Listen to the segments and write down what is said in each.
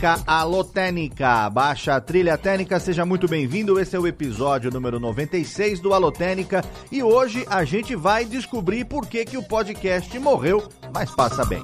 Técnica, alô Técnica, baixa a trilha técnica, seja muito bem-vindo. Esse é o episódio número 96 do Alô Técnica e hoje a gente vai descobrir por que, que o podcast morreu, mas passa bem.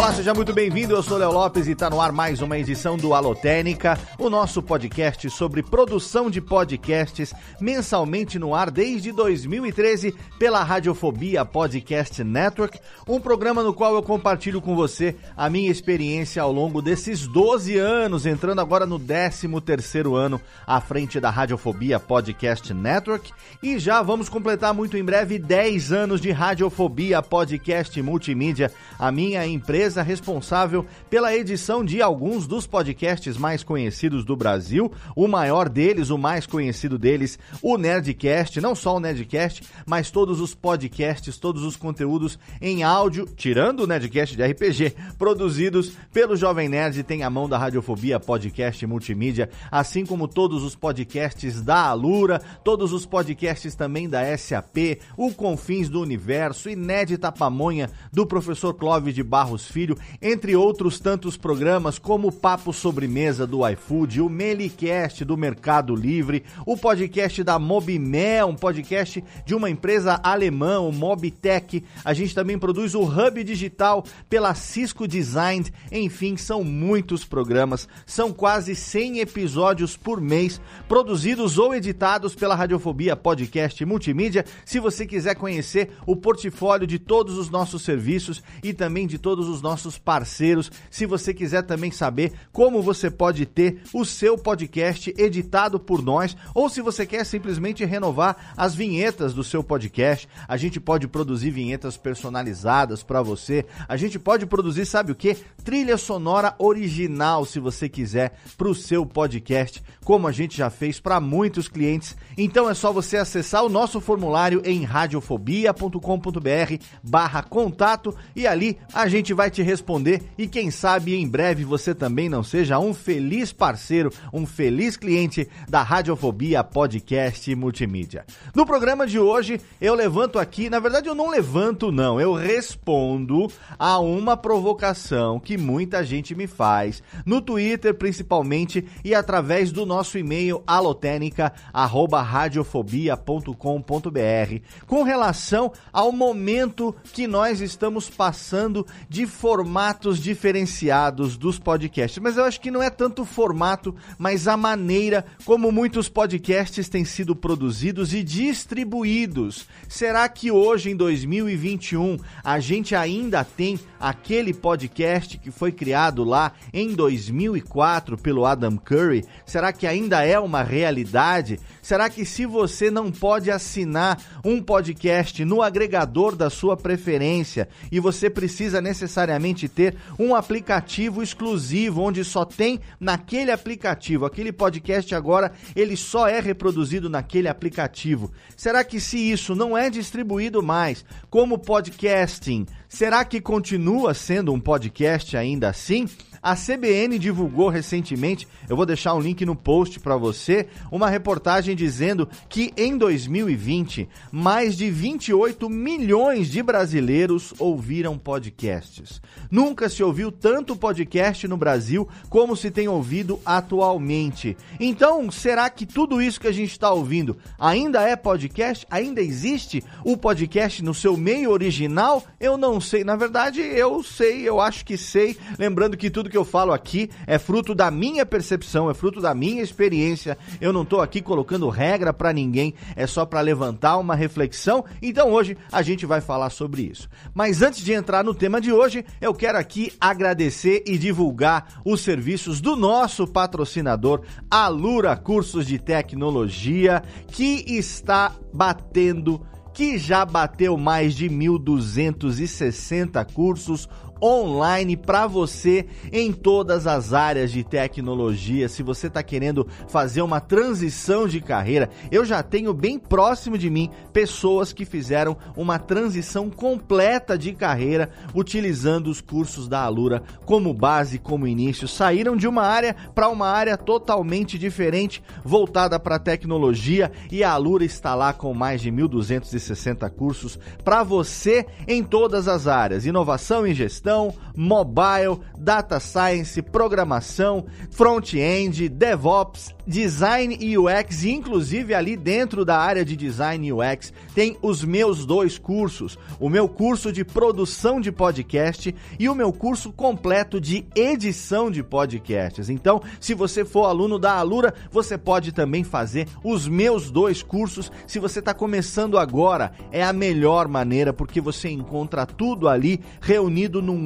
Olá, seja muito bem-vindo. Eu sou Léo Lopes e está no ar mais uma edição do Alotênica, o nosso podcast sobre produção de podcasts, mensalmente no ar desde 2013 pela Radiofobia Podcast Network, um programa no qual eu compartilho com você a minha experiência ao longo desses 12 anos, entrando agora no 13º ano à frente da Radiofobia Podcast Network e já vamos completar muito em breve 10 anos de Radiofobia Podcast Multimídia, a minha empresa empresa responsável pela edição de alguns dos podcasts mais conhecidos do Brasil. O maior deles, o mais conhecido deles, o Nerdcast. Não só o Nerdcast, mas todos os podcasts, todos os conteúdos em áudio, tirando o Nerdcast de RPG, produzidos pelo Jovem Nerd, tem a mão da Radiofobia Podcast Multimídia, assim como todos os podcasts da Alura, todos os podcasts também da SAP, o Confins do Universo, Inédita Pamonha, do professor Clóvis de Barros Filho Filho, entre outros tantos programas como o Papo Sobremesa do iFood, o Melicast do Mercado Livre, o podcast da Mobimel, um podcast de uma empresa alemã, o Mobitech. A gente também produz o Hub Digital pela Cisco Design. Enfim, são muitos programas, são quase 100 episódios por mês, produzidos ou editados pela Radiofobia Podcast Multimídia. Se você quiser conhecer o portfólio de todos os nossos serviços e também de todos os nossos nossos parceiros. Se você quiser também saber como você pode ter o seu podcast editado por nós, ou se você quer simplesmente renovar as vinhetas do seu podcast, a gente pode produzir vinhetas personalizadas para você. A gente pode produzir, sabe o que? Trilha sonora original, se você quiser, para o seu podcast, como a gente já fez para muitos clientes. Então é só você acessar o nosso formulário em radiofobia.com.br/barra contato e ali a gente vai te te responder e quem sabe em breve você também não seja um feliz parceiro, um feliz cliente da Radiofobia Podcast Multimídia. No programa de hoje eu levanto aqui, na verdade eu não levanto não, eu respondo a uma provocação que muita gente me faz no Twitter principalmente e através do nosso e-mail alotênica@radiofobia.com.br com relação ao momento que nós estamos passando de formatos diferenciados dos podcasts, mas eu acho que não é tanto o formato, mas a maneira como muitos podcasts têm sido produzidos e distribuídos. Será que hoje, em 2021, a gente ainda tem aquele podcast que foi criado lá em 2004 pelo Adam Curry? Será que ainda é uma realidade? Será que se você não pode assinar um podcast no agregador da sua preferência e você precisa necessariamente ter um aplicativo exclusivo onde só tem naquele aplicativo. Aquele podcast agora ele só é reproduzido naquele aplicativo. Será que se isso não é distribuído mais como podcasting, será que continua sendo um podcast ainda assim? A CBN divulgou recentemente, eu vou deixar um link no post para você, uma reportagem dizendo que em 2020 mais de 28 milhões de brasileiros ouviram podcasts. Nunca se ouviu tanto podcast no Brasil como se tem ouvido atualmente. Então, será que tudo isso que a gente está ouvindo ainda é podcast? Ainda existe o podcast no seu meio original? Eu não sei. Na verdade, eu sei, eu acho que sei. Lembrando que tudo que eu falo aqui é fruto da minha percepção, é fruto da minha experiência. Eu não tô aqui colocando regra para ninguém, é só para levantar uma reflexão. Então hoje a gente vai falar sobre isso. Mas antes de entrar no tema de hoje, eu quero aqui agradecer e divulgar os serviços do nosso patrocinador Alura Cursos de Tecnologia, que está batendo que já bateu mais de 1.260 cursos online para você em todas as áreas de tecnologia. Se você está querendo fazer uma transição de carreira, eu já tenho bem próximo de mim pessoas que fizeram uma transição completa de carreira utilizando os cursos da Alura como base, como início. Saíram de uma área para uma área totalmente diferente, voltada para tecnologia, e a Alura está lá com mais de 1.260 cursos para você em todas as áreas: inovação e gestão gestão, mobile, data science, programação, front-end, DevOps, design e UX, e inclusive ali dentro da área de design e UX tem os meus dois cursos, o meu curso de produção de podcast e o meu curso completo de edição de podcasts. Então, se você for aluno da Alura, você pode também fazer os meus dois cursos. Se você está começando agora, é a melhor maneira porque você encontra tudo ali reunido num um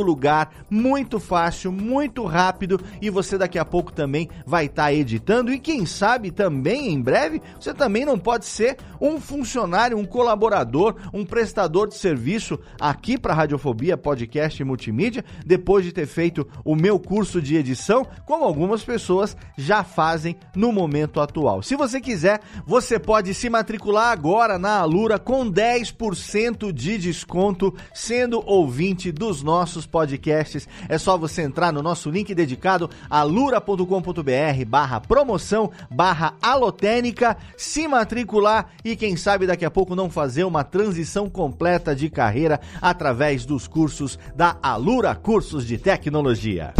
único lugar, muito fácil, muito rápido e você daqui a pouco também vai estar tá editando e quem sabe também em breve você também não pode ser um funcionário, um colaborador, um prestador de serviço aqui para Radiofobia Podcast e Multimídia, depois de ter feito o meu curso de edição, como algumas pessoas já fazem no momento atual. Se você quiser, você pode se matricular agora na Alura com 10% de desconto, sendo ouvinte dos nossos podcasts. É só você entrar no nosso link dedicado alura.com.br barra promoção barra alotênica, se matricular e quem sabe daqui a pouco não fazer uma transição completa de carreira através dos cursos da Alura Cursos de Tecnologia.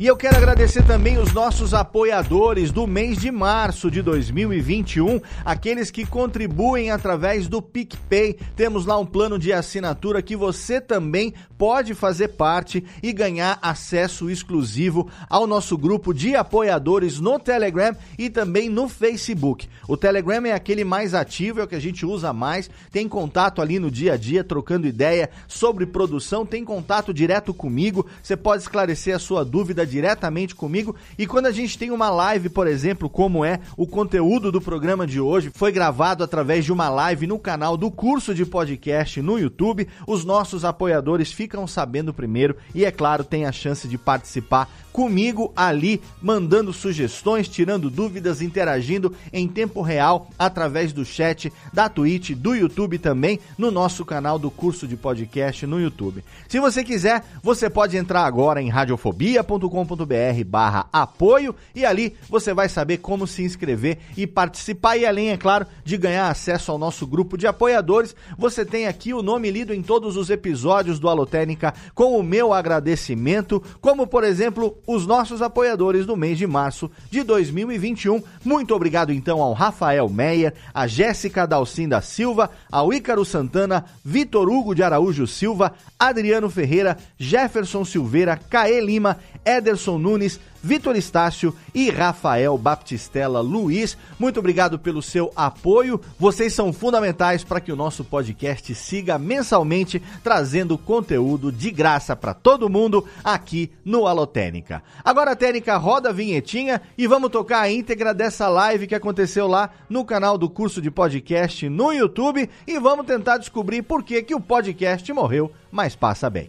E eu quero agradecer também os nossos apoiadores do mês de março de 2021, aqueles que contribuem através do PicPay. Temos lá um plano de assinatura que você também pode fazer parte e ganhar acesso exclusivo ao nosso grupo de apoiadores no Telegram e também no Facebook. O Telegram é aquele mais ativo, é o que a gente usa mais, tem contato ali no dia a dia, trocando ideia sobre produção, tem contato direto comigo, você pode esclarecer a sua dúvida diretamente comigo. E quando a gente tem uma live, por exemplo, como é o conteúdo do programa de hoje, foi gravado através de uma live no canal do curso de podcast no YouTube, os nossos apoiadores ficam sabendo primeiro e, é claro, tem a chance de participar comigo ali, mandando sugestões, tirando dúvidas, interagindo em tempo real através do chat, da Twitch, do YouTube também, no nosso canal do curso de podcast no YouTube. Se você quiser, você pode entrar agora em radiofobia.com combr barra apoio e ali você vai saber como se inscrever e participar e além, é claro, de ganhar acesso ao nosso grupo de apoiadores, você tem aqui o nome lido em todos os episódios do Alotênica com o meu agradecimento, como por exemplo os nossos apoiadores do mês de março de 2021. Muito obrigado então ao Rafael Meyer, a Jéssica Dalcinda Silva, ao Ícaro Santana, Vitor Hugo de Araújo Silva, Adriano Ferreira, Jefferson Silveira, Caê Lima, Ederson Nunes, Vitor Estácio e Rafael Baptistella Luiz. Muito obrigado pelo seu apoio. Vocês são fundamentais para que o nosso podcast siga mensalmente trazendo conteúdo de graça para todo mundo aqui no Alotênica. Agora a Técnica roda a vinhetinha e vamos tocar a íntegra dessa live que aconteceu lá no canal do curso de podcast no YouTube e vamos tentar descobrir por que, que o podcast morreu, mas passa bem.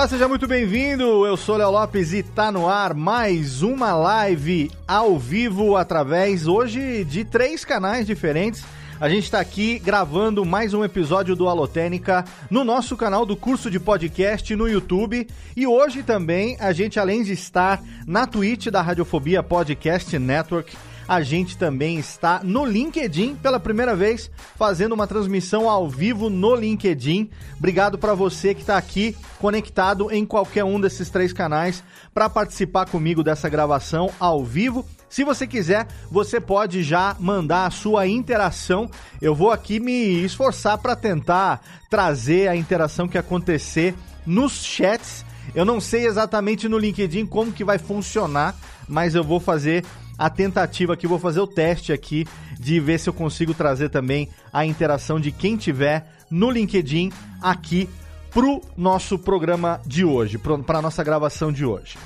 Olá, seja muito bem-vindo. Eu sou Léo Lopes e tá no ar mais uma live ao vivo através hoje de três canais diferentes A gente está aqui gravando mais um episódio do Alotênica no nosso canal do curso de podcast no YouTube. E hoje também a gente, além de estar na Twitch da Radiofobia Podcast Network, a gente também está no LinkedIn pela primeira vez, fazendo uma transmissão ao vivo no LinkedIn. Obrigado para você que está aqui conectado em qualquer um desses três canais para participar comigo dessa gravação ao vivo. Se você quiser, você pode já mandar a sua interação. Eu vou aqui me esforçar para tentar trazer a interação que acontecer nos chats. Eu não sei exatamente no LinkedIn como que vai funcionar, mas eu vou fazer a tentativa aqui, vou fazer o teste aqui de ver se eu consigo trazer também a interação de quem tiver no LinkedIn aqui pro nosso programa de hoje, para a nossa gravação de hoje.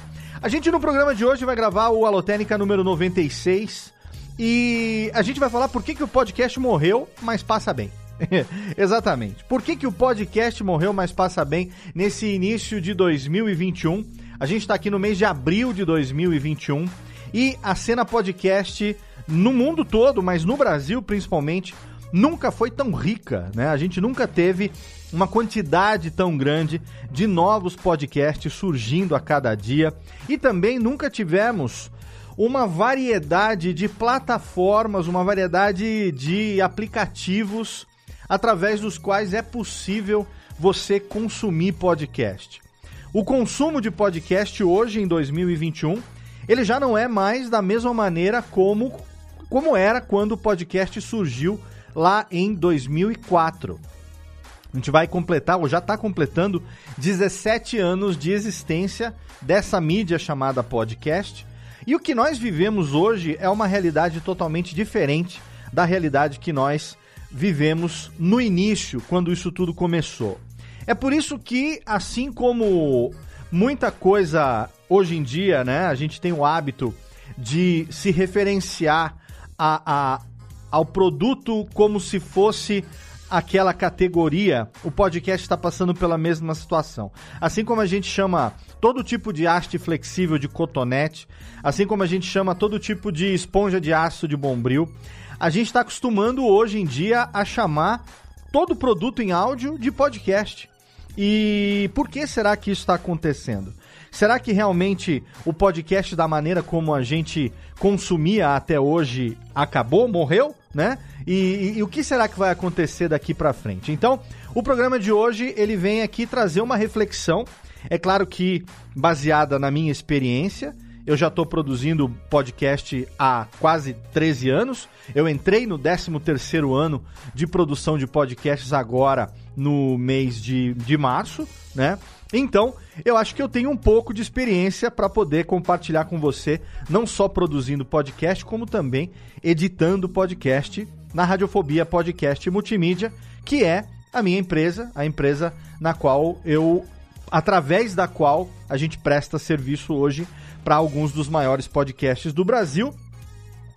A gente no programa de hoje vai gravar o Alotênica número 96 e a gente vai falar por que, que o podcast morreu, mas passa bem. Exatamente. Por que, que o podcast morreu, mas passa bem nesse início de 2021? A gente está aqui no mês de abril de 2021 e a cena podcast no mundo todo, mas no Brasil principalmente, nunca foi tão rica, né? A gente nunca teve uma quantidade tão grande de novos podcasts surgindo a cada dia e também nunca tivemos uma variedade de plataformas, uma variedade de aplicativos através dos quais é possível você consumir podcast. O consumo de podcast hoje em 2021, ele já não é mais da mesma maneira como como era quando o podcast surgiu lá em 2004. A gente vai completar, ou já está completando, 17 anos de existência dessa mídia chamada podcast. E o que nós vivemos hoje é uma realidade totalmente diferente da realidade que nós vivemos no início, quando isso tudo começou. É por isso que, assim como muita coisa hoje em dia, né, a gente tem o hábito de se referenciar a, a ao produto como se fosse aquela categoria, o podcast está passando pela mesma situação. Assim como a gente chama todo tipo de haste flexível de cotonete, assim como a gente chama todo tipo de esponja de aço de bombril, a gente está acostumando hoje em dia a chamar todo produto em áudio de podcast. E por que será que isso está acontecendo? Será que realmente o podcast, da maneira como a gente consumia até hoje, acabou, morreu, né? E, e, e o que será que vai acontecer daqui para frente? Então, o programa de hoje ele vem aqui trazer uma reflexão. É claro que baseada na minha experiência, eu já estou produzindo podcast há quase 13 anos. Eu entrei no 13º ano de produção de podcasts agora no mês de, de março, né? Então, eu acho que eu tenho um pouco de experiência para poder compartilhar com você, não só produzindo podcast, como também editando podcast na Radiofobia Podcast Multimídia, que é a minha empresa, a empresa na qual eu através da qual a gente presta serviço hoje para alguns dos maiores podcasts do Brasil.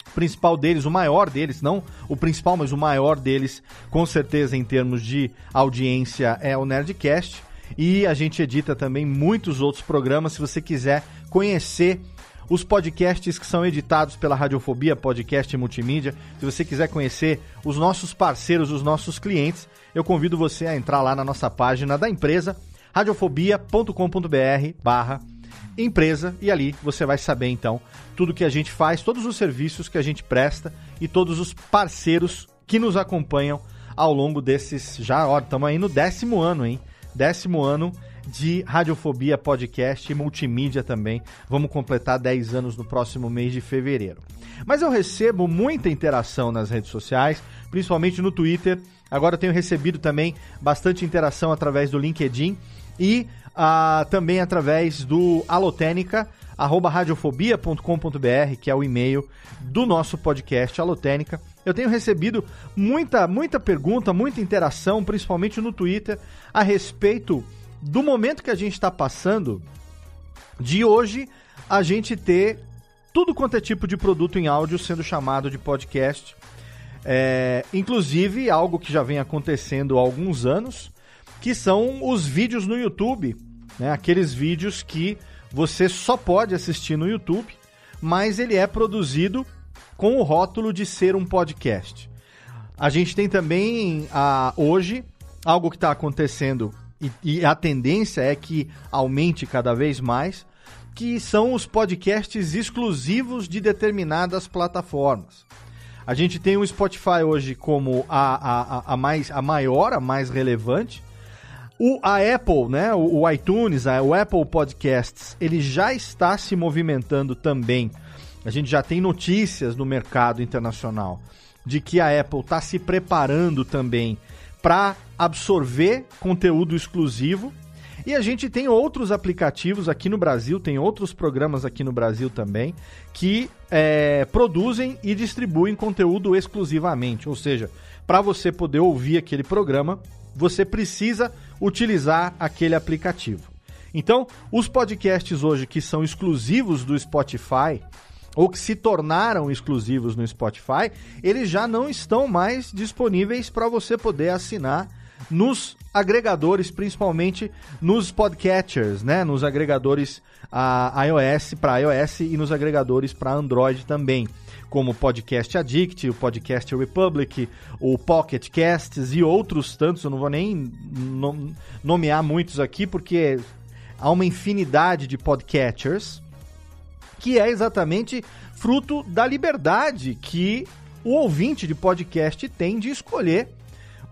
O principal deles, o maior deles, não o principal, mas o maior deles, com certeza em termos de audiência, é o Nerdcast. E a gente edita também muitos outros programas. Se você quiser conhecer os podcasts que são editados pela Radiofobia Podcast Multimídia, se você quiser conhecer os nossos parceiros, os nossos clientes, eu convido você a entrar lá na nossa página da empresa, radiofobia.com.br barra empresa e ali você vai saber então tudo que a gente faz, todos os serviços que a gente presta e todos os parceiros que nos acompanham ao longo desses já, ó, estamos aí no décimo ano, hein? décimo ano de Radiofobia Podcast e multimídia também. Vamos completar 10 anos no próximo mês de fevereiro. Mas eu recebo muita interação nas redes sociais, principalmente no Twitter. Agora eu tenho recebido também bastante interação através do LinkedIn e uh, também através do Alotênica, arroba radiofobia.com.br, que é o e-mail do nosso podcast Alotênica. Eu tenho recebido muita, muita pergunta, muita interação, principalmente no Twitter, a respeito do momento que a gente está passando de hoje a gente ter tudo quanto é tipo de produto em áudio sendo chamado de podcast. É, inclusive, algo que já vem acontecendo há alguns anos, que são os vídeos no YouTube. Né? Aqueles vídeos que você só pode assistir no YouTube, mas ele é produzido com o rótulo de ser um podcast. a gente tem também a, hoje algo que está acontecendo e, e a tendência é que aumente cada vez mais, que são os podcasts exclusivos de determinadas plataformas. A gente tem o Spotify hoje como a, a, a, mais, a maior, a mais relevante. O, a Apple, né, o, o iTunes, a, o Apple Podcasts, ele já está se movimentando também. A gente já tem notícias no mercado internacional de que a Apple está se preparando também para absorver conteúdo exclusivo. E a gente tem outros aplicativos aqui no Brasil, tem outros programas aqui no Brasil também, que é, produzem e distribuem conteúdo exclusivamente. Ou seja, para você poder ouvir aquele programa, você precisa utilizar aquele aplicativo. Então, os podcasts hoje que são exclusivos do Spotify, ou que se tornaram exclusivos no Spotify, eles já não estão mais disponíveis para você poder assinar nos agregadores, principalmente nos podcatchers, né? Nos agregadores a iOS para iOS e nos agregadores para Android também, como o Podcast Addict, o Podcast Republic, o Pocket Casts e outros tantos. Eu não vou nem nomear muitos aqui porque há uma infinidade de podcatchers que é exatamente fruto da liberdade que o ouvinte de podcast tem de escolher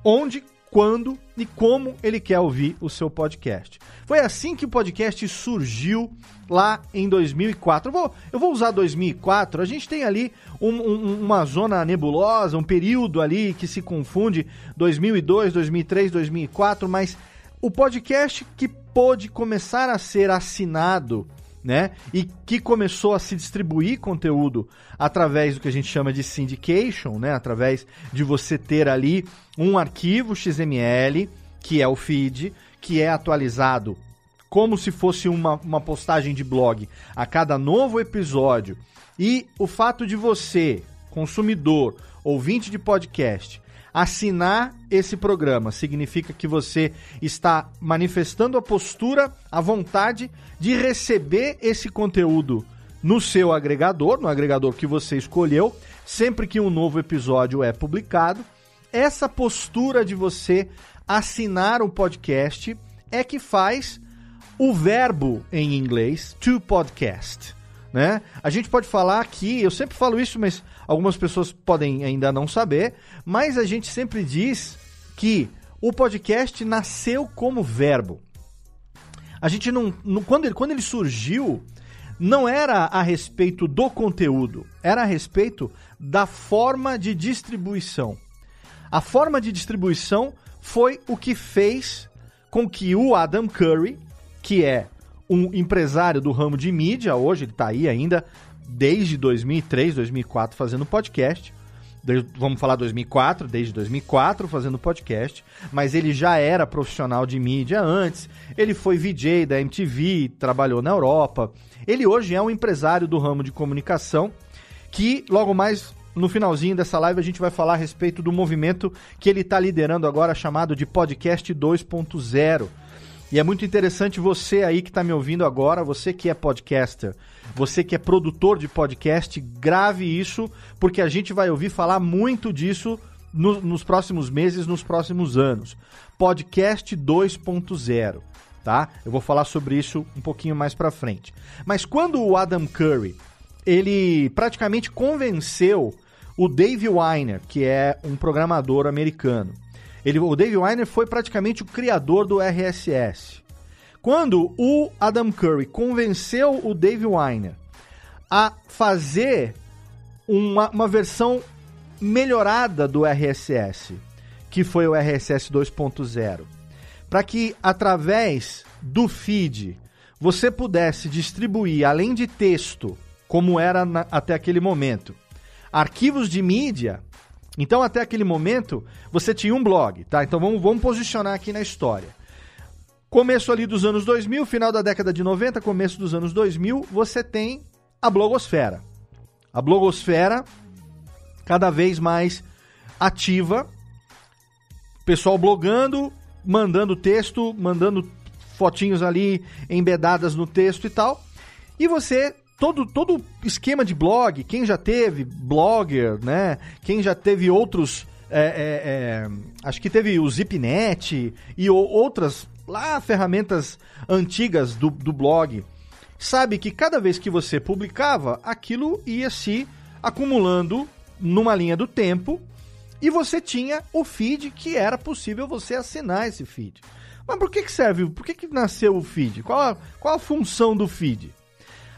onde, quando e como ele quer ouvir o seu podcast. Foi assim que o podcast surgiu lá em 2004. Eu vou, eu vou usar 2004, a gente tem ali um, um, uma zona nebulosa, um período ali que se confunde 2002, 2003, 2004, mas o podcast que pôde começar a ser assinado né? E que começou a se distribuir conteúdo através do que a gente chama de syndication, né? Através de você ter ali um arquivo XML, que é o feed, que é atualizado como se fosse uma, uma postagem de blog a cada novo episódio. E o fato de você, consumidor, ouvinte de podcast, Assinar esse programa significa que você está manifestando a postura, a vontade de receber esse conteúdo no seu agregador, no agregador que você escolheu, sempre que um novo episódio é publicado. Essa postura de você assinar o podcast é que faz o verbo em inglês to podcast, né? A gente pode falar aqui, eu sempre falo isso, mas algumas pessoas podem ainda não saber, mas a gente sempre diz que o podcast nasceu como verbo. A gente não, não quando, ele, quando ele surgiu, não era a respeito do conteúdo, era a respeito da forma de distribuição. A forma de distribuição foi o que fez com que o Adam Curry, que é um empresário do ramo de mídia, hoje ele está aí ainda desde 2003, 2004 fazendo podcast. Vamos falar 2004, desde 2004 fazendo podcast, mas ele já era profissional de mídia antes. Ele foi VJ da MTV, trabalhou na Europa. Ele hoje é um empresário do ramo de comunicação que logo mais no finalzinho dessa live a gente vai falar a respeito do movimento que ele está liderando agora chamado de Podcast 2.0 e é muito interessante você aí que está me ouvindo agora, você que é podcaster, você que é produtor de podcast, grave isso, porque a gente vai ouvir falar muito disso no, nos próximos meses, nos próximos anos. Podcast 2.0, tá? Eu vou falar sobre isso um pouquinho mais para frente. Mas quando o Adam Curry, ele praticamente convenceu o Dave Weiner, que é um programador americano, ele, o Dave Weiner foi praticamente o criador do RSS. Quando o Adam Curry convenceu o Dave Weiner a fazer uma, uma versão melhorada do RSS, que foi o RSS 2.0, para que através do feed você pudesse distribuir, além de texto, como era na, até aquele momento, arquivos de mídia então, até aquele momento, você tinha um blog, tá? Então, vamos, vamos posicionar aqui na história. Começo ali dos anos 2000, final da década de 90, começo dos anos 2000, você tem a blogosfera. A blogosfera cada vez mais ativa. Pessoal blogando, mandando texto, mandando fotinhos ali embedadas no texto e tal. E você todo, todo esquema de blog, quem já teve blogger, né? Quem já teve outros é, é, é, acho que teve o ZipNet e o, outras lá ferramentas antigas do, do blog, sabe que cada vez que você publicava, aquilo ia se acumulando numa linha do tempo e você tinha o feed que era possível você assinar esse feed. Mas por que, que serve? Por que, que nasceu o feed? Qual a, qual a função do feed?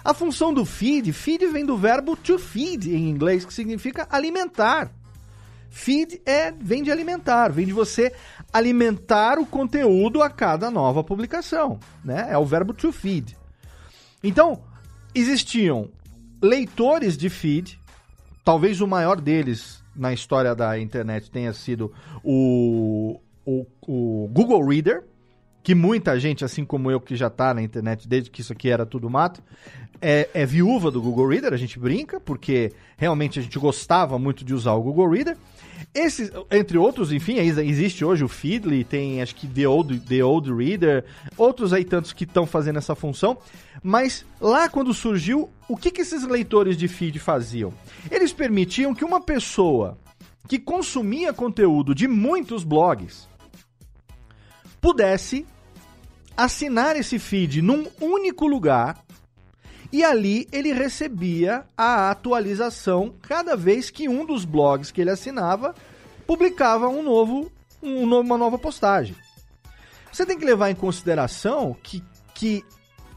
A função do feed, feed vem do verbo to feed em inglês, que significa alimentar. Feed é, vem de alimentar, vem de você alimentar o conteúdo a cada nova publicação, né? É o verbo to feed. Então, existiam leitores de feed, talvez o maior deles na história da internet tenha sido o, o, o Google Reader, que muita gente, assim como eu, que já está na internet desde que isso aqui era tudo mato, é, é, viúva do Google Reader, a gente brinca, porque realmente a gente gostava muito de usar o Google Reader. Esses, entre outros, enfim, existe hoje o Feedly, tem acho que The Old, The Old Reader, outros aí tantos que estão fazendo essa função. Mas lá quando surgiu, o que, que esses leitores de feed faziam? Eles permitiam que uma pessoa que consumia conteúdo de muitos blogs pudesse assinar esse feed num único lugar e ali ele recebia a atualização cada vez que um dos blogs que ele assinava publicava um novo, um, uma nova postagem. Você tem que levar em consideração que, que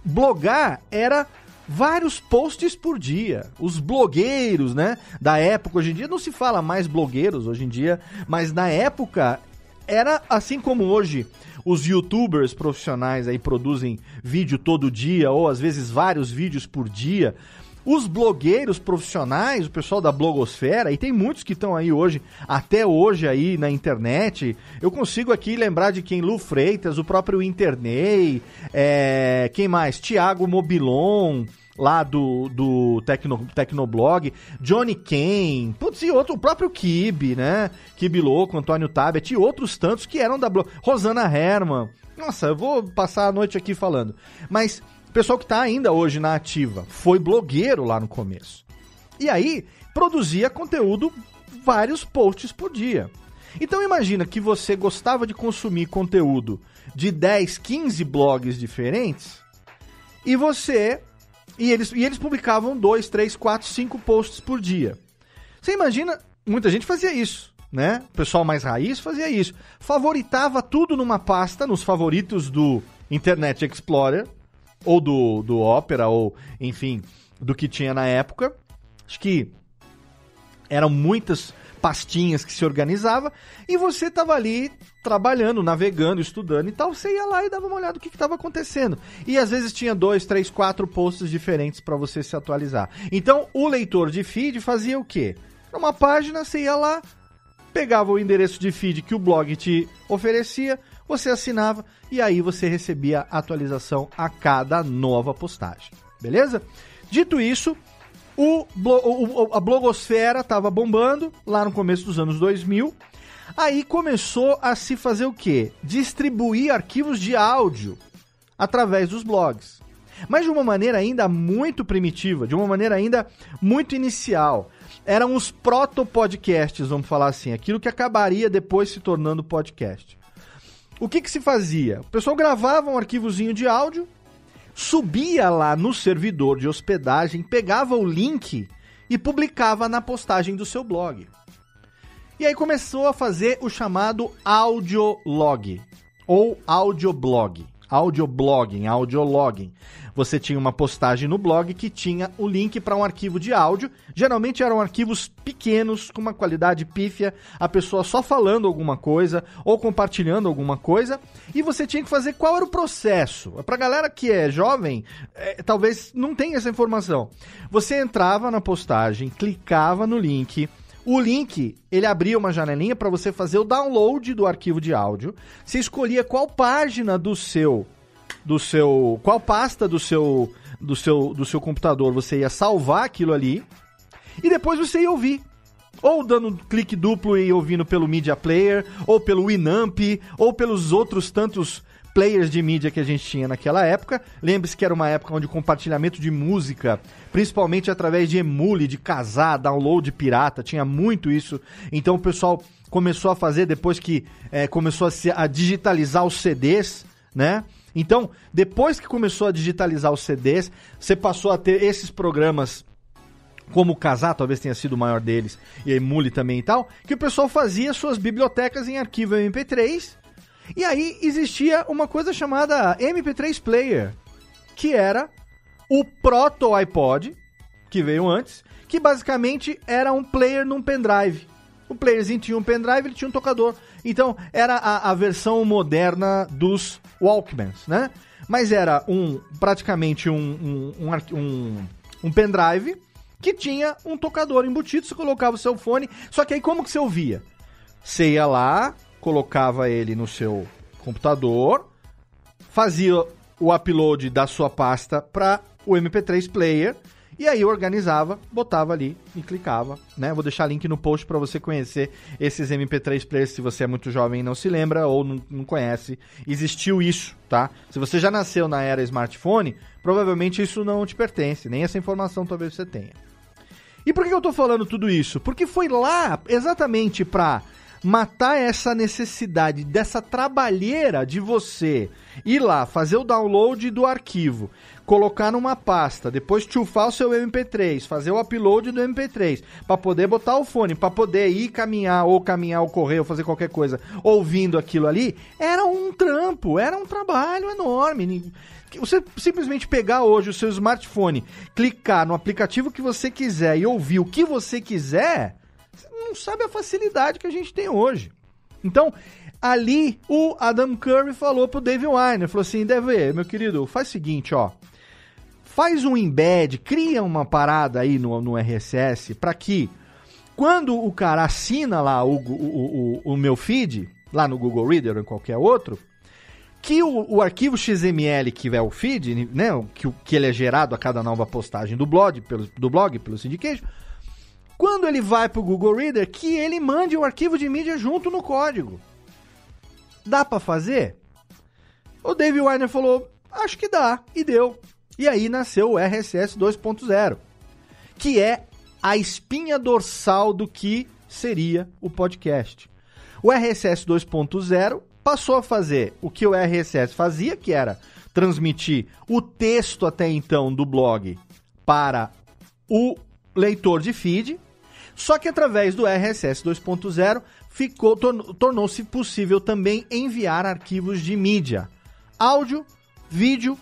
blogar era vários posts por dia. Os blogueiros, né, da época, hoje em dia não se fala mais blogueiros hoje em dia, mas na época era assim como hoje os youtubers profissionais aí produzem vídeo todo dia, ou às vezes vários vídeos por dia. Os blogueiros profissionais, o pessoal da blogosfera, e tem muitos que estão aí hoje, até hoje aí na internet. Eu consigo aqui lembrar de quem? Lu Freitas, o próprio Internei, é, quem mais? Tiago Mobilon, lá do, do Tecno, Tecnoblog, Johnny Kane, putz, e outro, o próprio Kibe, né? Kibe Louco, Antônio Tabet e outros tantos que eram da blog. Rosana Herman. Nossa, eu vou passar a noite aqui falando. Mas o pessoal que está ainda hoje na ativa foi blogueiro lá no começo. E aí produzia conteúdo, vários posts por dia. Então imagina que você gostava de consumir conteúdo de 10, 15 blogs diferentes e você e eles, e eles publicavam dois, três, quatro, cinco posts por dia. Você imagina, muita gente fazia isso, né? O pessoal mais raiz fazia isso. Favoritava tudo numa pasta, nos favoritos do Internet Explorer, ou do, do Opera, ou enfim, do que tinha na época. Acho que eram muitas pastinhas que se organizava, e você estava ali trabalhando, navegando, estudando e tal, você ia lá e dava uma olhada no que estava acontecendo. E às vezes tinha dois, três, quatro posts diferentes para você se atualizar. Então o leitor de feed fazia o quê? Numa página você ia lá, pegava o endereço de feed que o blog te oferecia, você assinava e aí você recebia atualização a cada nova postagem. Beleza? Dito isso, o, o, a blogosfera estava bombando lá no começo dos anos 2000. Aí começou a se fazer o quê? Distribuir arquivos de áudio através dos blogs. Mas de uma maneira ainda muito primitiva, de uma maneira ainda muito inicial. Eram os proto-podcasts, vamos falar assim, aquilo que acabaria depois se tornando podcast. O que, que se fazia? O pessoal gravava um arquivozinho de áudio, subia lá no servidor de hospedagem, pegava o link e publicava na postagem do seu blog. E aí começou a fazer o chamado audiolog ou audioblog, audioblogging, audiologging você tinha uma postagem no blog que tinha o link para um arquivo de áudio. Geralmente eram arquivos pequenos, com uma qualidade pífia, a pessoa só falando alguma coisa ou compartilhando alguma coisa. E você tinha que fazer qual era o processo. Para galera que é jovem, é, talvez não tenha essa informação. Você entrava na postagem, clicava no link. O link, ele abria uma janelinha para você fazer o download do arquivo de áudio. Você escolhia qual página do seu do seu. Qual pasta do seu, do seu, do seu computador você ia salvar aquilo ali e depois você ia ouvir. Ou dando clique duplo e ouvindo pelo Media Player, ou pelo Winamp, ou pelos outros tantos players de mídia que a gente tinha naquela época. Lembre-se que era uma época onde o compartilhamento de música, principalmente através de emule, de casar, download pirata, tinha muito isso. Então o pessoal começou a fazer depois que é, começou a, se, a digitalizar os CDs, né? Então, depois que começou a digitalizar os CDs, você passou a ter esses programas como o Casar, talvez tenha sido o maior deles, e a Emule também e tal, que o pessoal fazia suas bibliotecas em arquivo MP3. E aí existia uma coisa chamada MP3 Player, que era o proto iPod, que veio antes, que basicamente era um player num pendrive. O playerzinho tinha um pendrive, ele tinha um tocador. Então, era a, a versão moderna dos Walkmans, né? Mas era um praticamente um, um, um, um, um pendrive que tinha um tocador embutido, você colocava o seu fone, só que aí como que você ouvia? Você ia lá, colocava ele no seu computador, fazia o upload da sua pasta para o MP3 player e aí organizava, botava ali e clicava, né? Vou deixar link no post para você conhecer esses MP3 players se você é muito jovem e não se lembra ou não, não conhece. Existiu isso, tá? Se você já nasceu na era smartphone, provavelmente isso não te pertence, nem essa informação talvez você tenha. E por que eu tô falando tudo isso? Porque foi lá exatamente para matar essa necessidade dessa trabalheira de você ir lá, fazer o download do arquivo, colocar numa pasta, depois chufar o seu MP3, fazer o upload do MP3, para poder botar o fone, para poder ir caminhar ou caminhar ou correr ou fazer qualquer coisa ouvindo aquilo ali, era um trampo, era um trabalho enorme. Você simplesmente pegar hoje o seu smartphone, clicar no aplicativo que você quiser e ouvir o que você quiser, você não sabe a facilidade que a gente tem hoje. Então, ali o Adam Curry falou pro Dave Weiner, falou assim, Dave, meu querido, faz o seguinte, ó, faz um embed, cria uma parada aí no, no RSS para que quando o cara assina lá o, o, o, o meu feed, lá no Google Reader ou em qualquer outro, que o, o, arquivo XML que é o feed, né, que, que ele é gerado a cada nova postagem do blog, pelo, do blog, pelo Syndication, quando ele vai para o Google Reader, que ele mande o arquivo de mídia junto no código. Dá para fazer? O David Weiner falou, acho que dá, e deu. E aí nasceu o RSS 2.0, que é a espinha dorsal do que seria o podcast. O RSS 2.0 passou a fazer o que o RSS fazia, que era transmitir o texto até então do blog para o leitor de feed, só que através do RSS 2.0 ficou tornou-se possível também enviar arquivos de mídia, áudio, vídeo,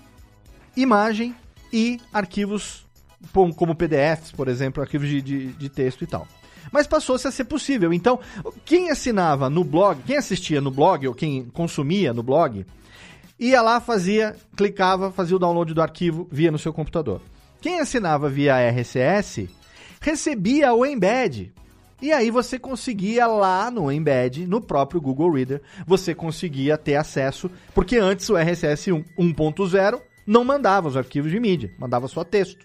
imagem e arquivos como PDFs, por exemplo, arquivos de, de, de texto e tal mas passou-se a ser possível. Então, quem assinava no blog, quem assistia no blog ou quem consumia no blog, ia lá, fazia, clicava, fazia o download do arquivo, via no seu computador. Quem assinava via RSS recebia o embed. E aí você conseguia lá no embed, no próprio Google Reader, você conseguia ter acesso, porque antes o RSS 1.0 não mandava os arquivos de mídia, mandava só texto.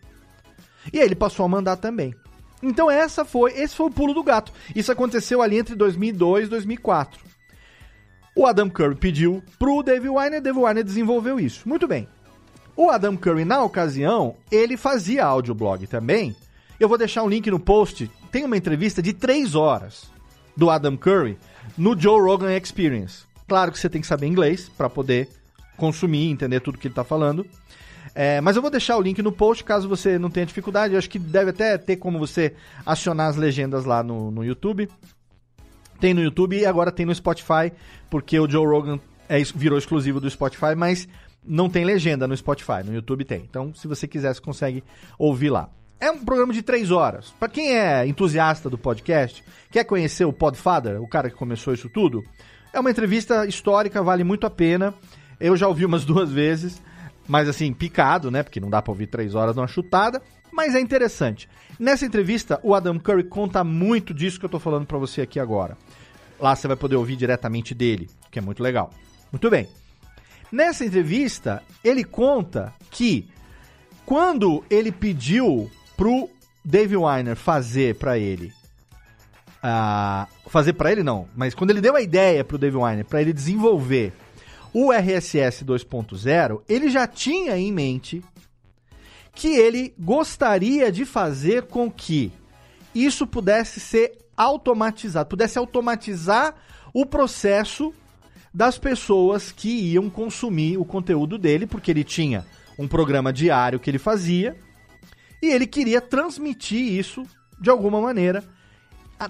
E aí ele passou a mandar também. Então essa foi, esse foi o pulo do gato. Isso aconteceu ali entre 2002 e 2004. O Adam Curry pediu pro Dave Weiner, Dave Weiner desenvolveu isso. Muito bem. O Adam Curry, na ocasião, ele fazia audioblog também. Eu vou deixar um link no post. Tem uma entrevista de 3 horas do Adam Curry no Joe Rogan Experience. Claro que você tem que saber inglês para poder consumir, entender tudo que ele está falando. É, mas eu vou deixar o link no post caso você não tenha dificuldade. Eu acho que deve até ter como você acionar as legendas lá no, no YouTube. Tem no YouTube e agora tem no Spotify, porque o Joe Rogan é, virou exclusivo do Spotify, mas não tem legenda no Spotify, no YouTube tem. Então, se você quiser, você consegue ouvir lá. É um programa de três horas. Para quem é entusiasta do podcast, quer conhecer o Podfather, o cara que começou isso tudo, é uma entrevista histórica, vale muito a pena. Eu já ouvi umas duas vezes mas assim, picado, né? Porque não dá pra ouvir três horas numa chutada. Mas é interessante. Nessa entrevista, o Adam Curry conta muito disso que eu tô falando para você aqui agora. Lá você vai poder ouvir diretamente dele, que é muito legal. Muito bem. Nessa entrevista, ele conta que quando ele pediu pro Dave Weiner fazer para ele uh, fazer para ele não, mas quando ele deu a ideia pro Dave Weiner para ele desenvolver o RSS 2.0, ele já tinha em mente que ele gostaria de fazer com que isso pudesse ser automatizado, pudesse automatizar o processo das pessoas que iam consumir o conteúdo dele, porque ele tinha um programa diário que ele fazia e ele queria transmitir isso de alguma maneira.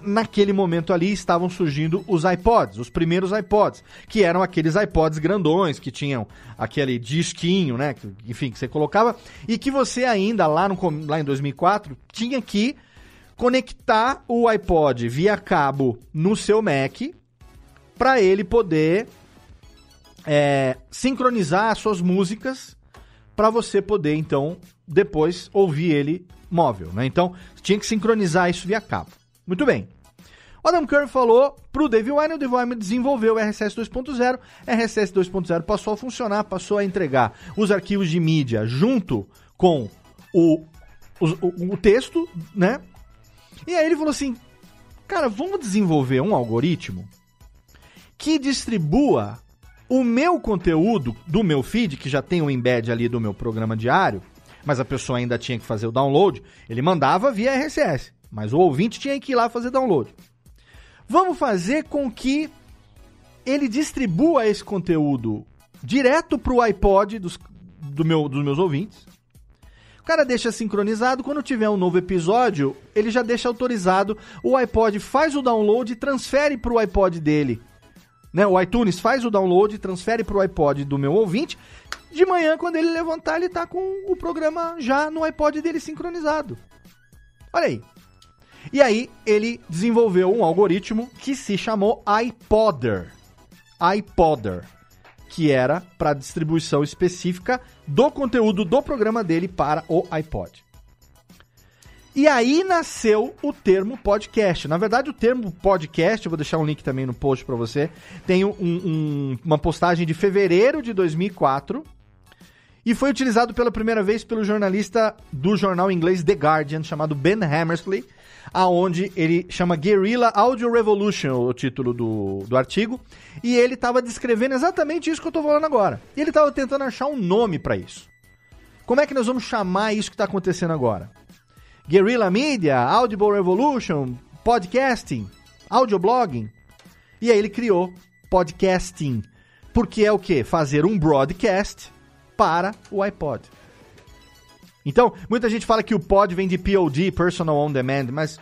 Naquele momento ali estavam surgindo os iPods, os primeiros iPods, que eram aqueles iPods grandões que tinham aquele disquinho, né? Enfim, que você colocava e que você ainda lá, no, lá em 2004 tinha que conectar o iPod via cabo no seu Mac para ele poder é, sincronizar suas músicas para você poder então depois ouvir ele móvel, né? Então tinha que sincronizar isso via cabo. Muito bem. O Adam Curry falou pro Dave Wine, o Dave Wine desenvolveu o RSS 2.0, RSS 2.0 passou a funcionar, passou a entregar os arquivos de mídia junto com o, o, o texto, né? E aí ele falou assim, cara, vamos desenvolver um algoritmo que distribua o meu conteúdo do meu feed, que já tem o embed ali do meu programa diário, mas a pessoa ainda tinha que fazer o download, ele mandava via RSS, mas o ouvinte tinha que ir lá fazer download. Vamos fazer com que ele distribua esse conteúdo direto para o iPod dos, do meu, dos meus ouvintes. O cara deixa sincronizado, quando tiver um novo episódio, ele já deixa autorizado, o iPod faz o download e transfere para o iPod dele né? O iTunes faz o download, transfere para o iPod do meu ouvinte. De manhã, quando ele levantar, ele tá com o programa já no iPod dele sincronizado. Olha aí. E aí, ele desenvolveu um algoritmo que se chamou iPodder. iPodder. Que era para distribuição específica do conteúdo do programa dele para o iPod. E aí nasceu o termo podcast. Na verdade, o termo podcast, eu vou deixar um link também no post para você, tem um, um, uma postagem de fevereiro de 2004 e foi utilizado pela primeira vez pelo jornalista do jornal inglês The Guardian, chamado Ben Hammersley, aonde ele chama Guerrilla Audio Revolution, o título do, do artigo, e ele estava descrevendo exatamente isso que eu estou falando agora. E ele estava tentando achar um nome para isso. Como é que nós vamos chamar isso que está acontecendo agora? Guerrilla Media, Audible Revolution, podcasting, audioblogging. E aí ele criou podcasting, porque é o que? Fazer um broadcast para o iPod. Então, muita gente fala que o pod vem de POD, Personal On Demand, mas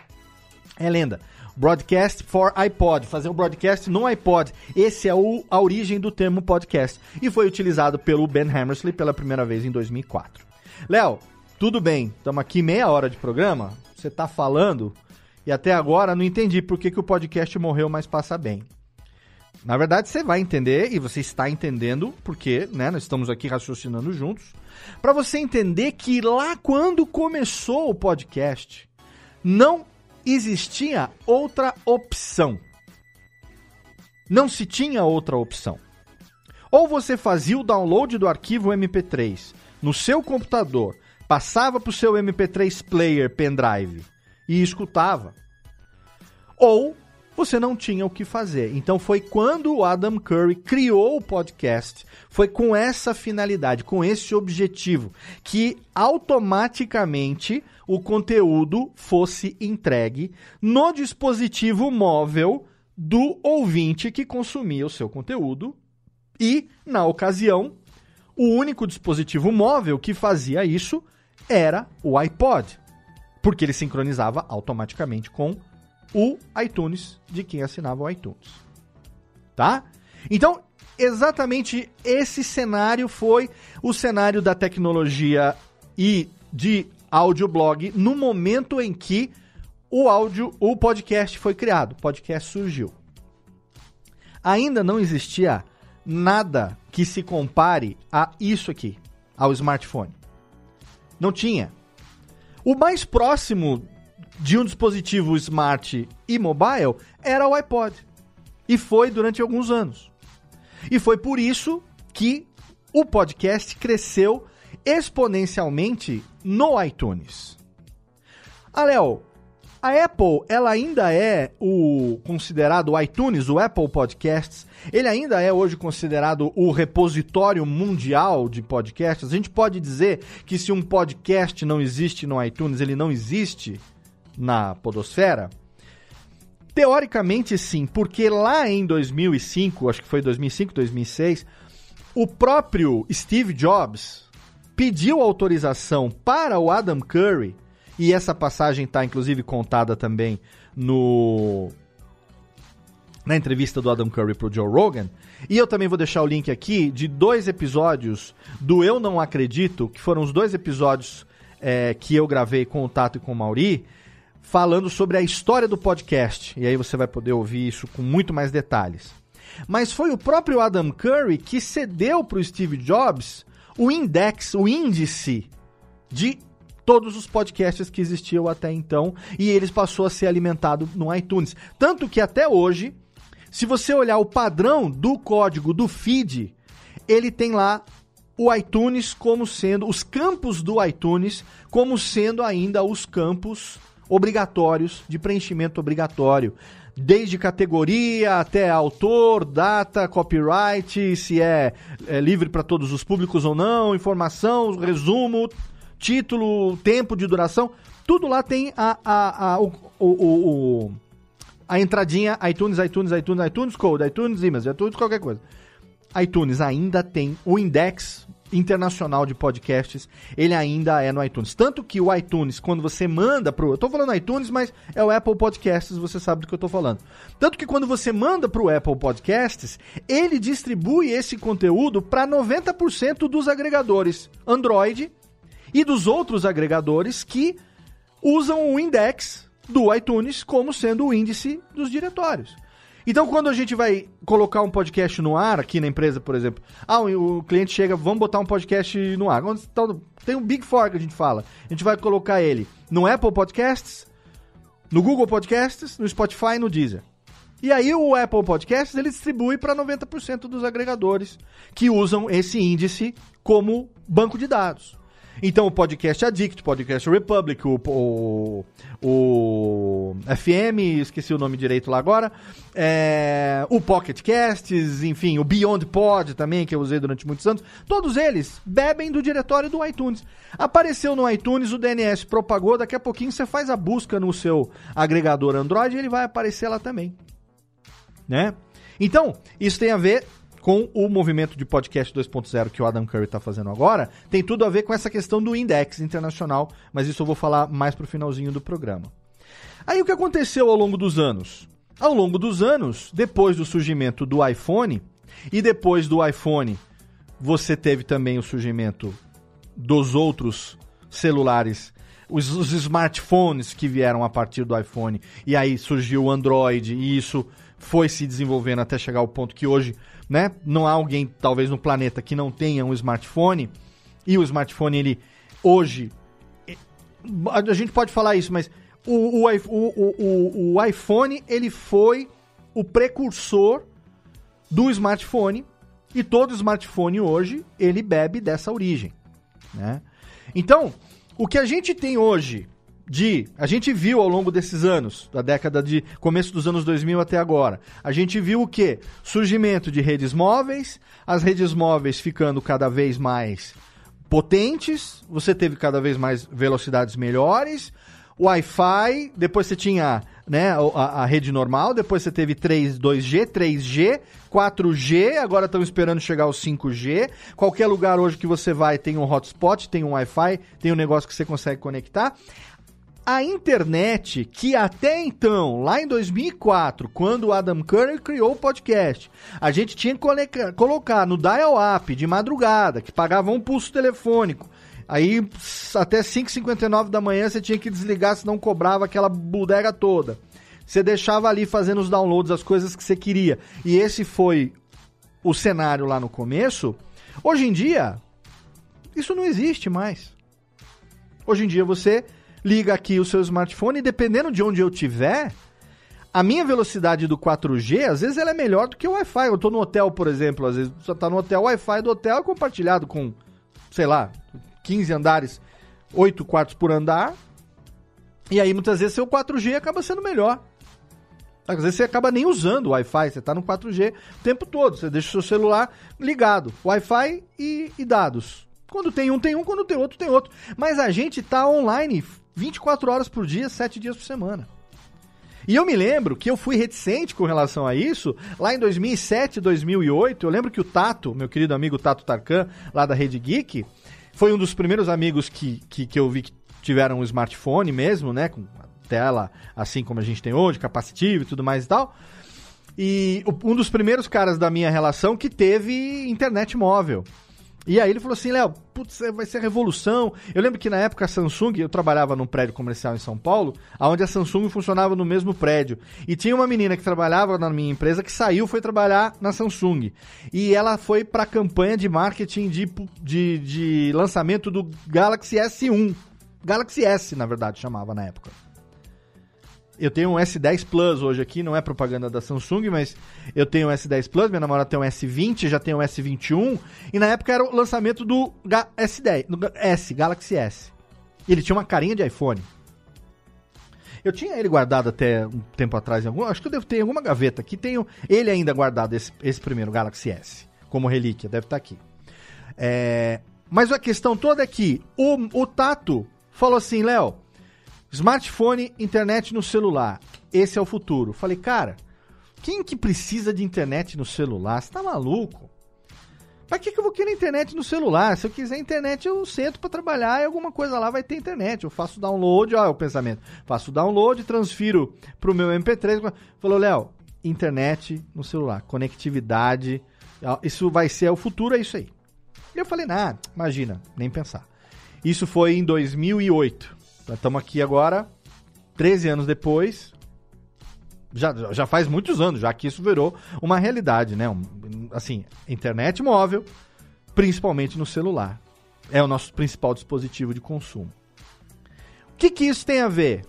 é lenda. Broadcast for iPod, fazer um broadcast no iPod. Esse é o, a origem do termo podcast. E foi utilizado pelo Ben Hammersley pela primeira vez em 2004. Léo, tudo bem, estamos aqui meia hora de programa, você está falando, e até agora não entendi por que, que o podcast morreu, mas passa bem. Na verdade, você vai entender, e você está entendendo, porque né, nós estamos aqui raciocinando juntos, para você entender que lá quando começou o podcast, não existia outra opção. Não se tinha outra opção. Ou você fazia o download do arquivo MP3 no seu computador passava para o seu MP3 player pendrive e escutava. Ou você não tinha o que fazer. Então foi quando o Adam Curry criou o podcast, foi com essa finalidade, com esse objetivo, que automaticamente o conteúdo fosse entregue no dispositivo móvel do ouvinte que consumia o seu conteúdo. E, na ocasião, o único dispositivo móvel que fazia isso era o iPod, porque ele sincronizava automaticamente com o iTunes de quem assinava o iTunes. Tá? Então, exatamente esse cenário foi o cenário da tecnologia e de audioblog no momento em que o áudio, o podcast foi criado, o podcast surgiu. Ainda não existia nada que se compare a isso aqui, ao smartphone. Não tinha. O mais próximo de um dispositivo smart e mobile era o iPod. E foi durante alguns anos. E foi por isso que o podcast cresceu exponencialmente no iTunes. Ah, Léo, A Apple, ela ainda é o considerado o iTunes, o Apple Podcasts, ele ainda é hoje considerado o repositório mundial de podcasts. A gente pode dizer que se um podcast não existe no iTunes, ele não existe na podosfera? Teoricamente sim, porque lá em 2005, acho que foi 2005, 2006, o próprio Steve Jobs pediu autorização para o Adam Curry e essa passagem está inclusive contada também no na entrevista do Adam Curry pro Joe Rogan. E eu também vou deixar o link aqui de dois episódios do Eu Não Acredito, que foram os dois episódios é, que eu gravei com o Tato e com o Mauri, falando sobre a história do podcast. E aí você vai poder ouvir isso com muito mais detalhes. Mas foi o próprio Adam Curry que cedeu para o Steve Jobs o index, o índice de todos os podcasts que existiam até então e eles passou a ser alimentado no iTunes. Tanto que até hoje, se você olhar o padrão do código do feed, ele tem lá o iTunes como sendo os campos do iTunes como sendo ainda os campos obrigatórios de preenchimento obrigatório. Desde categoria até autor, data, copyright, se é, é livre para todos os públicos ou não, informação, resumo, título, tempo de duração, tudo lá tem a, a, a, o, o, o, a entradinha iTunes, iTunes, iTunes, iTunes Code, iTunes Image, iTunes qualquer coisa. iTunes ainda tem o index internacional de podcasts, ele ainda é no iTunes. Tanto que o iTunes, quando você manda pro. Eu tô falando iTunes, mas é o Apple Podcasts, você sabe do que eu tô falando. Tanto que quando você manda pro Apple Podcasts, ele distribui esse conteúdo para 90% dos agregadores Android e dos outros agregadores que usam o index do iTunes como sendo o índice dos diretórios. Então, quando a gente vai colocar um podcast no ar aqui na empresa, por exemplo, ah, o cliente chega, vamos botar um podcast no ar. Tem um Big Four que a gente fala. A gente vai colocar ele no Apple Podcasts, no Google Podcasts, no Spotify e no Deezer. E aí o Apple Podcasts ele distribui para 90% dos agregadores que usam esse índice como banco de dados. Então o Podcast Addict, o Podcast Republic, o, o, o, FM, esqueci o nome direito lá agora, é, o Pocket Casts, enfim, o Beyond Pod também, que eu usei durante muitos anos, todos eles bebem do diretório do iTunes. Apareceu no iTunes, o DNS propagou, daqui a pouquinho você faz a busca no seu agregador Android e ele vai aparecer lá também. Né? Então, isso tem a ver com o movimento de podcast 2.0 que o Adam Curry está fazendo agora, tem tudo a ver com essa questão do index internacional, mas isso eu vou falar mais pro finalzinho do programa. Aí o que aconteceu ao longo dos anos? Ao longo dos anos, depois do surgimento do iPhone, e depois do iPhone, você teve também o surgimento dos outros celulares, os, os smartphones que vieram a partir do iPhone, e aí surgiu o Android, e isso foi se desenvolvendo até chegar ao ponto que hoje né? Não há alguém, talvez, no planeta que não tenha um smartphone. E o smartphone, ele, hoje, a gente pode falar isso, mas o, o, o, o, iPhone, ele foi o precursor do smartphone. E todo smartphone hoje, ele bebe dessa origem, né? Então, o que a gente tem hoje de. A gente viu ao longo desses anos, da década de. começo dos anos 2000 até agora, a gente viu o quê? Surgimento de redes móveis, as redes móveis ficando cada vez mais potentes, você teve cada vez mais velocidades melhores, Wi-Fi, depois você tinha né, a, a, rede normal, depois você teve 3, 2G, 3G, 4G, agora estão esperando chegar ao 5G. Qualquer lugar hoje que você vai tem um hotspot, tem um Wi-Fi, tem um negócio que você consegue conectar a internet, que até então, lá em 2004, quando o Adam Curry criou o podcast, a gente tinha que colocar no dial-up de madrugada, que pagava um pulso telefônico. Aí, até 5h59 da manhã, você tinha que desligar, senão cobrava aquela bodega toda. Você deixava ali fazendo os downloads, as coisas que você queria. E esse foi o cenário lá no começo. Hoje em dia, isso não existe mais. Hoje em dia, você liga aqui o seu smartphone e dependendo de onde eu tiver, a minha velocidade do 4G, às vezes ela é melhor do que o Wi-Fi. Eu tô no hotel, por exemplo, às vezes você tá no hotel, o Wi-Fi do hotel é compartilhado com, sei lá, 15 andares, 8 quartos por andar. E aí muitas vezes seu 4G acaba sendo melhor. Às vezes você acaba nem usando o Wi-Fi, você está no 4G o tempo todo. Você deixa o seu celular ligado. Wi-Fi e, e, dados. Quando tem um, tem um, quando tem outro, tem outro. Mas a gente está online 24 horas por dia, 7 dias por semana. E eu me lembro que eu fui reticente com relação a isso lá em 2007, 2008. Eu lembro que o Tato, meu querido amigo Tato Tarkan, lá da Rede Geek, foi um dos primeiros amigos que, que, que eu vi que tiveram um smartphone mesmo, né? Com tela assim como a gente tem hoje, capacitivo e tudo mais e tal. E um dos primeiros caras da minha relação que teve internet móvel. E aí ele falou assim, Léo, putz, vai ser revolução. Eu lembro que na época a Samsung, eu trabalhava num prédio comercial em São Paulo, onde a Samsung funcionava no mesmo prédio. E tinha uma menina que trabalhava na minha empresa que saiu, foi trabalhar na Samsung. E ela foi para a campanha de marketing de, de, de lançamento do Galaxy S1. Galaxy S, na verdade, chamava na época. Eu tenho um S10 Plus hoje aqui, não é propaganda da Samsung, mas eu tenho um S10 Plus, minha namorada tem um S20, já tem um S21, e na época era o lançamento do S10, do S, Galaxy S. Ele tinha uma carinha de iPhone. Eu tinha ele guardado até um tempo atrás, em algum, acho que eu devo ter em alguma gaveta aqui, tenho ele ainda guardado, esse, esse primeiro Galaxy S, como relíquia, deve estar aqui. É, mas a questão toda é que o, o Tato falou assim, Léo, Smartphone, internet no celular. Esse é o futuro. Falei, cara, quem que precisa de internet no celular? Você tá maluco? Pra que, que eu vou querer internet no celular? Se eu quiser internet, eu sento para trabalhar e alguma coisa lá vai ter internet. Eu faço download, olha o pensamento. Faço download, transfiro pro meu MP3. Falou, Léo, internet no celular, conectividade, isso vai ser o futuro, é isso aí. E eu falei, nah, imagina, nem pensar. Isso foi em 2008. Estamos aqui agora, 13 anos depois. Já, já faz muitos anos, já que isso virou uma realidade, né? Assim, internet móvel, principalmente no celular. É o nosso principal dispositivo de consumo. O que, que isso tem a ver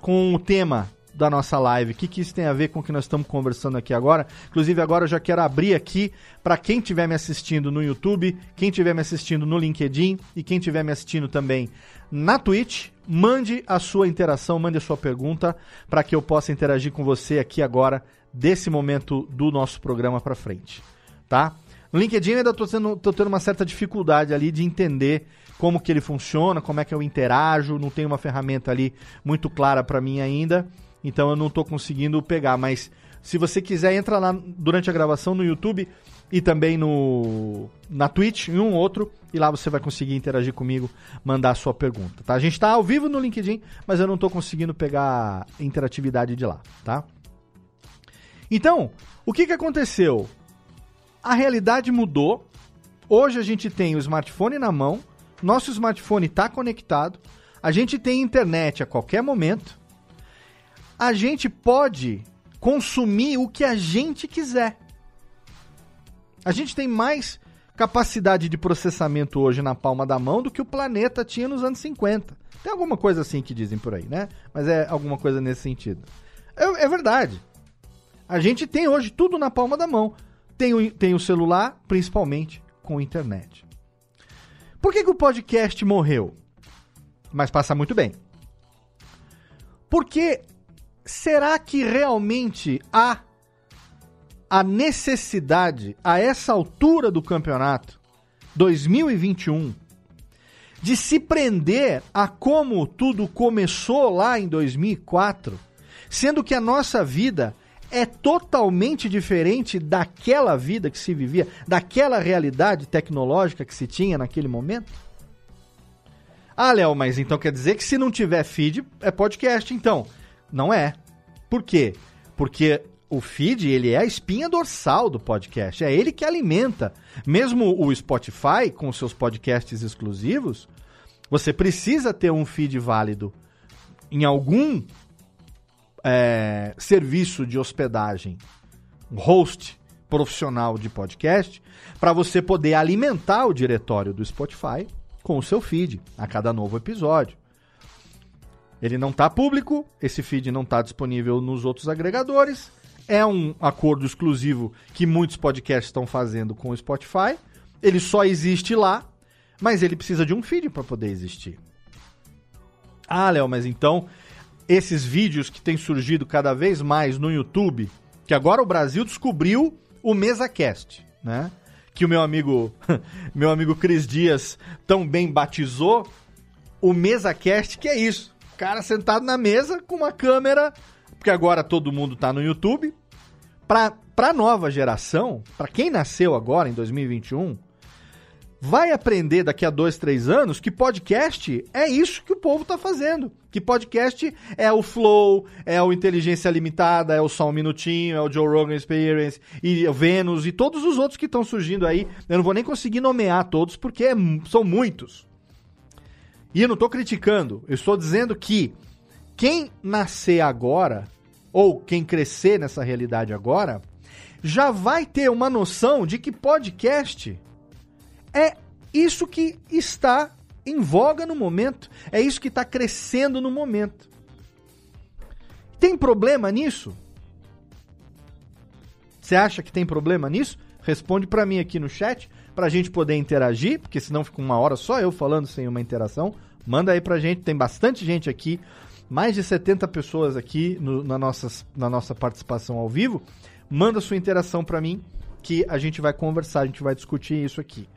com o tema da nossa live. O que, que isso tem a ver com o que nós estamos conversando aqui agora? Inclusive, agora eu já quero abrir aqui para quem estiver me assistindo no YouTube, quem estiver me assistindo no LinkedIn e quem estiver me assistindo também na Twitch. Mande a sua interação, mande a sua pergunta para que eu possa interagir com você aqui agora, desse momento do nosso programa para frente, tá? No LinkedIn eu ainda estou tendo, tendo uma certa dificuldade ali de entender como que ele funciona, como é que eu interajo, não tem uma ferramenta ali muito clara para mim ainda. Então eu não estou conseguindo pegar, mas se você quiser, entra lá durante a gravação no YouTube e também no na Twitch, em um outro, e lá você vai conseguir interagir comigo, mandar a sua pergunta, tá? A gente está ao vivo no LinkedIn, mas eu não estou conseguindo pegar interatividade de lá, tá? Então, o que, que aconteceu? A realidade mudou. Hoje a gente tem o smartphone na mão, nosso smartphone está conectado, a gente tem internet a qualquer momento, a gente pode consumir o que a gente quiser. A gente tem mais capacidade de processamento hoje na palma da mão do que o planeta tinha nos anos 50. Tem alguma coisa assim que dizem por aí, né? Mas é alguma coisa nesse sentido. É, é verdade. A gente tem hoje tudo na palma da mão. Tem o, tem o celular, principalmente com internet. Por que, que o podcast morreu? Mas passa muito bem. Porque será que realmente há a necessidade, a essa altura do campeonato, 2021, de se prender a como tudo começou lá em 2004, sendo que a nossa vida é totalmente diferente daquela vida que se vivia, daquela realidade tecnológica que se tinha naquele momento? Ah, Léo, mas então quer dizer que se não tiver feed, é podcast, então. Não é. Por quê? Porque o feed, ele é a espinha dorsal do podcast. É ele que alimenta. Mesmo o Spotify, com seus podcasts exclusivos, você precisa ter um feed válido em algum é, serviço de hospedagem, um host profissional de podcast, para você poder alimentar o diretório do Spotify com o seu feed a cada novo episódio. Ele não está público, esse feed não está disponível nos outros agregadores. É um acordo exclusivo que muitos podcasts estão fazendo com o Spotify. Ele só existe lá, mas ele precisa de um feed para poder existir. Ah, Léo, mas então esses vídeos que têm surgido cada vez mais no YouTube, que agora o Brasil descobriu o MesaCast, né? Que o meu amigo, meu amigo Cris Dias tão bem batizou o MesaCast, que é isso. O cara sentado na mesa com uma câmera, porque agora todo mundo tá no YouTube. Pra, pra nova geração, para quem nasceu agora em 2021, vai aprender daqui a dois, três anos que podcast é isso que o povo tá fazendo. Que podcast é o Flow, é o Inteligência Limitada, é o Só Um Minutinho, é o Joe Rogan Experience, e o Vênus e todos os outros que estão surgindo aí. Eu não vou nem conseguir nomear todos porque é, são muitos. E eu não estou criticando, eu estou dizendo que quem nascer agora, ou quem crescer nessa realidade agora, já vai ter uma noção de que podcast é isso que está em voga no momento, é isso que está crescendo no momento. Tem problema nisso? Você acha que tem problema nisso? Responde para mim aqui no chat, para a gente poder interagir, porque senão fica uma hora só eu falando sem uma interação. Manda aí pra gente, tem bastante gente aqui, mais de 70 pessoas aqui no, na, nossas, na nossa participação ao vivo. Manda sua interação para mim, que a gente vai conversar, a gente vai discutir isso aqui.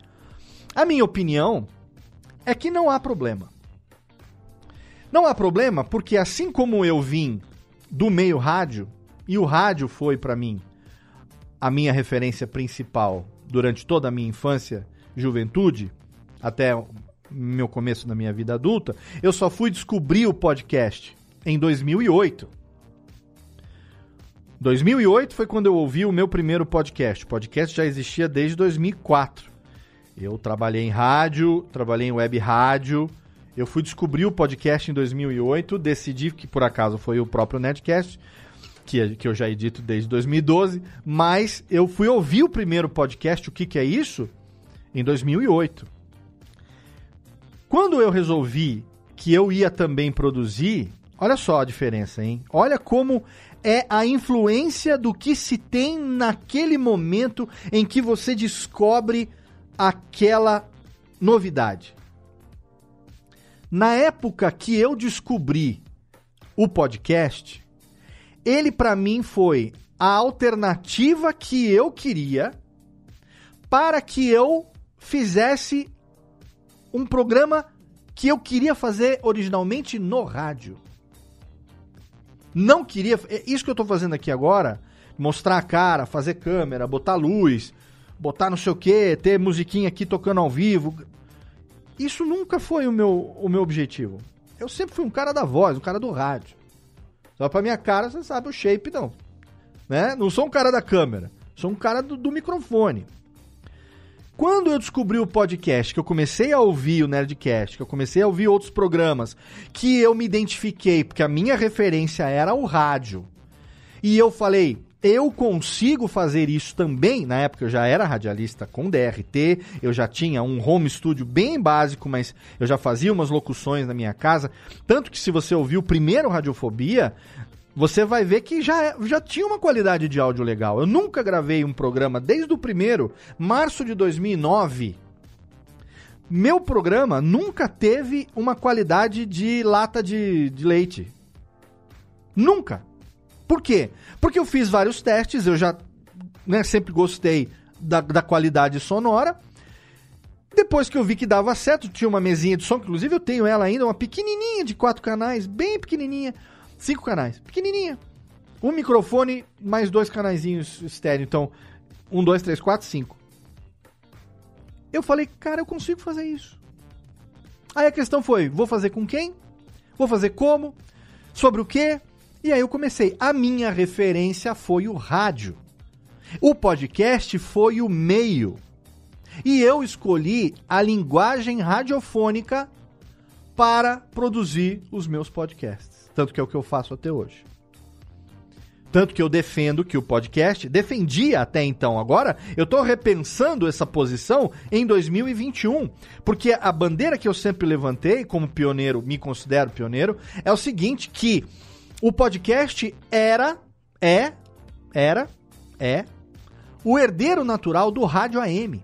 A minha opinião é que não há problema. Não há problema porque assim como eu vim do meio rádio, e o rádio foi para mim a minha referência principal durante toda a minha infância, juventude, até meu começo da minha vida adulta, eu só fui descobrir o podcast em 2008. 2008 foi quando eu ouvi o meu primeiro podcast. O podcast já existia desde 2004. Eu trabalhei em rádio, trabalhei em web rádio. Eu fui descobrir o podcast em 2008, decidi que por acaso foi o próprio Netcast, que, que eu já edito desde 2012, mas eu fui ouvir o primeiro podcast, o que, que é isso? Em 2008. Quando eu resolvi que eu ia também produzir, olha só a diferença, hein? Olha como é a influência do que se tem naquele momento em que você descobre aquela novidade. Na época que eu descobri o podcast, ele para mim foi a alternativa que eu queria para que eu fizesse um programa que eu queria fazer originalmente no rádio. Não queria. É isso que eu tô fazendo aqui agora. Mostrar a cara, fazer câmera, botar luz, botar não sei o que, ter musiquinha aqui tocando ao vivo. Isso nunca foi o meu, o meu objetivo. Eu sempre fui um cara da voz, um cara do rádio. Só pra minha cara, você sabe o shape, não. Né? Não sou um cara da câmera. Sou um cara do, do microfone. Quando eu descobri o podcast, que eu comecei a ouvir o Nerdcast, que eu comecei a ouvir outros programas, que eu me identifiquei, porque a minha referência era o rádio. E eu falei, eu consigo fazer isso também. Na época eu já era radialista com DRT, eu já tinha um home studio bem básico, mas eu já fazia umas locuções na minha casa. Tanto que se você ouviu o primeiro Radiofobia, você vai ver que já, já tinha uma qualidade de áudio legal. Eu nunca gravei um programa desde o primeiro, março de 2009. Meu programa nunca teve uma qualidade de lata de, de leite. Nunca. Por quê? Porque eu fiz vários testes, eu já né, sempre gostei da, da qualidade sonora. Depois que eu vi que dava certo, tinha uma mesinha de som, inclusive eu tenho ela ainda, uma pequenininha de quatro canais, bem pequenininha. Cinco canais. Pequenininha. Um microfone, mais dois canaizinhos estéreo. Então, um, dois, três, quatro, cinco. Eu falei, cara, eu consigo fazer isso. Aí a questão foi, vou fazer com quem? Vou fazer como? Sobre o quê? E aí eu comecei. A minha referência foi o rádio. O podcast foi o meio. E eu escolhi a linguagem radiofônica para produzir os meus podcasts. Tanto que é o que eu faço até hoje. Tanto que eu defendo que o podcast defendia até então. Agora, eu estou repensando essa posição em 2021. Porque a bandeira que eu sempre levantei, como pioneiro, me considero pioneiro, é o seguinte: que o podcast era, é, era, é, o herdeiro natural do rádio AM.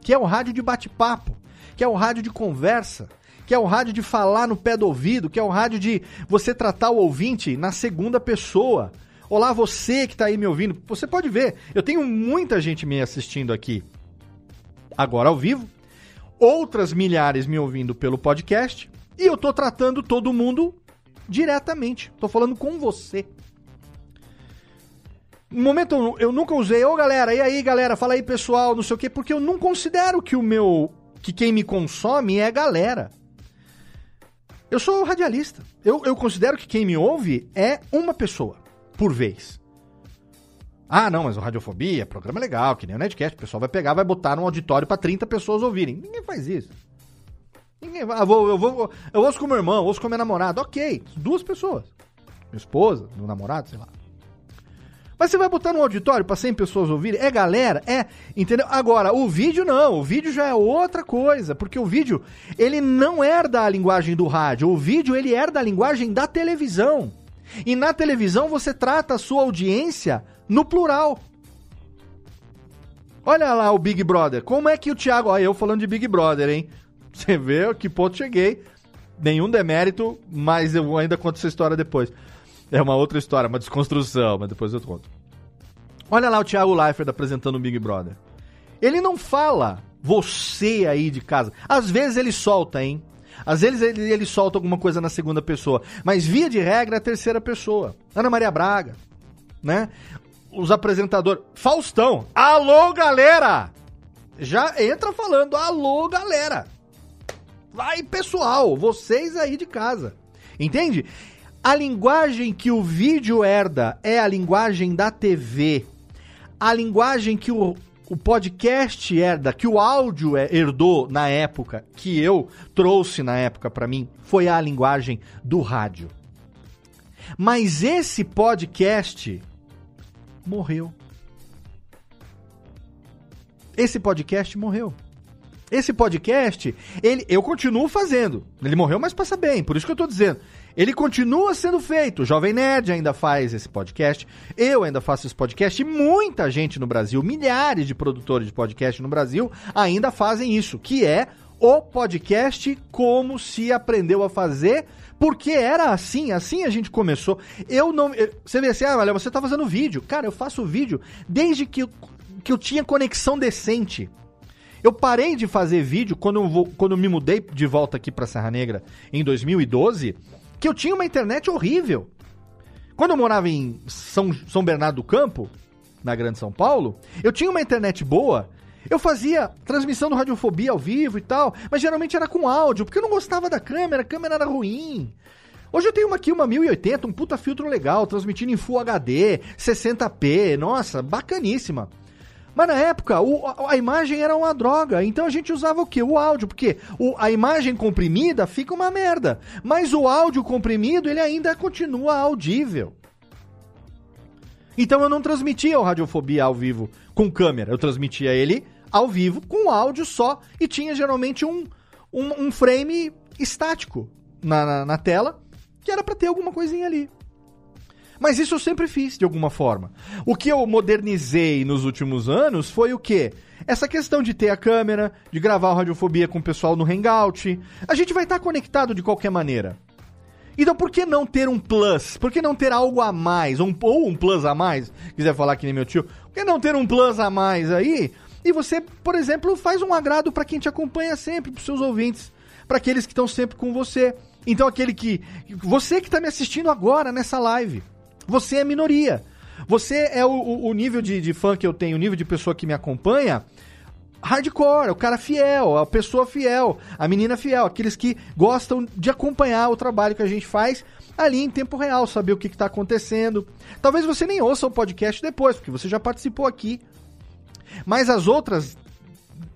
Que é o rádio de bate-papo, que é o rádio de conversa, que é o rádio de falar no pé do ouvido, que é o rádio de você tratar o ouvinte na segunda pessoa. Olá, você que está aí me ouvindo. Você pode ver, eu tenho muita gente me assistindo aqui agora ao vivo, outras milhares me ouvindo pelo podcast, e eu tô tratando todo mundo diretamente. Tô falando com você. No momento eu nunca usei, ô galera, e aí galera, fala aí pessoal, não sei o quê, porque eu não considero que o meu. que quem me consome é galera. Eu sou radialista. Eu, eu considero que quem me ouve é uma pessoa por vez. Ah, não, mas o Radiofobia, programa legal, que nem o Netcast, o pessoal vai pegar, vai botar num auditório para 30 pessoas ouvirem. Ninguém faz isso. Ninguém vai. Ah, vou, eu, vou, eu ouço com meu irmão, eu ouço com minha namorada. Ok, duas pessoas. Minha esposa, meu namorado, sei lá. Mas você vai botar num auditório para 100 pessoas ouvirem? É galera? É, entendeu? Agora, o vídeo não, o vídeo já é outra coisa, porque o vídeo, ele não herda a linguagem do rádio, o vídeo ele herda a linguagem da televisão. E na televisão você trata a sua audiência no plural. Olha lá o Big Brother. Como é que o Thiago. Olha, eu falando de Big Brother, hein? Você vê que ponto cheguei. Nenhum demérito, mas eu ainda conto essa história depois. É uma outra história, uma desconstrução, mas depois eu conto. Olha lá o Thiago Leifert apresentando o Big Brother. Ele não fala você aí de casa. Às vezes ele solta, hein? Às vezes ele, ele solta alguma coisa na segunda pessoa. Mas via de regra é a terceira pessoa. Ana Maria Braga, né? Os apresentadores. Faustão. Alô, galera! Já entra falando, alô, galera! Vai, pessoal, vocês aí de casa. Entende? A linguagem que o vídeo herda é a linguagem da TV. A linguagem que o, o podcast herda, que o áudio é, herdou na época, que eu trouxe na época para mim, foi a linguagem do rádio. Mas esse podcast morreu. Esse podcast morreu. Esse podcast, ele, eu continuo fazendo. Ele morreu, mas passa bem, por isso que eu tô dizendo. Ele continua sendo feito. O Jovem Nerd ainda faz esse podcast. Eu ainda faço esse podcast. E muita gente no Brasil, milhares de produtores de podcast no Brasil, ainda fazem isso, que é o podcast como se aprendeu a fazer. Porque era assim, assim a gente começou. Eu não. Você vê assim, ah, olha, você tá fazendo vídeo. Cara, eu faço vídeo desde que, eu, que eu tinha conexão decente. Eu parei de fazer vídeo quando eu, vou, quando eu me mudei de volta aqui pra Serra Negra em 2012 que eu tinha uma internet horrível. Quando eu morava em São, São Bernardo do Campo, na Grande São Paulo, eu tinha uma internet boa. Eu fazia transmissão do Radiofobia ao vivo e tal, mas geralmente era com áudio, porque eu não gostava da câmera, a câmera era ruim. Hoje eu tenho uma aqui, uma 1080, um puta filtro legal, transmitindo em Full HD, 60p, nossa, bacaníssima. Mas na época, o, a, imagem era uma droga. Então a gente usava o quê? O áudio. Porque o, a imagem comprimida fica uma merda. Mas o áudio comprimido, ele ainda continua audível. Então eu não transmitia o Radiofobia ao vivo com câmera. Eu transmitia ele ao vivo com áudio só. E tinha geralmente um, um, um frame estático na, na, na tela. Que era para ter alguma coisinha ali. Mas isso eu sempre fiz, de alguma forma. O que eu modernizei nos últimos anos foi o quê? Essa questão de ter a câmera, de gravar o Radiofobia com o pessoal no Hangout. A gente vai estar conectado de qualquer maneira. Então por que não ter um plus? Por que não ter algo a mais? Um, ou um plus a mais? Quiser falar que nem meu tio. Por que não ter um plus a mais aí? E você, por exemplo, faz um agrado para quem te acompanha sempre, para seus ouvintes, para aqueles que estão sempre com você. Então aquele que. Você que está me assistindo agora nessa live. Você é minoria. Você é o, o nível de, de fã que eu tenho, o nível de pessoa que me acompanha hardcore, o cara fiel, a pessoa fiel, a menina fiel, aqueles que gostam de acompanhar o trabalho que a gente faz ali em tempo real, saber o que está acontecendo. Talvez você nem ouça o podcast depois, porque você já participou aqui. Mas as outras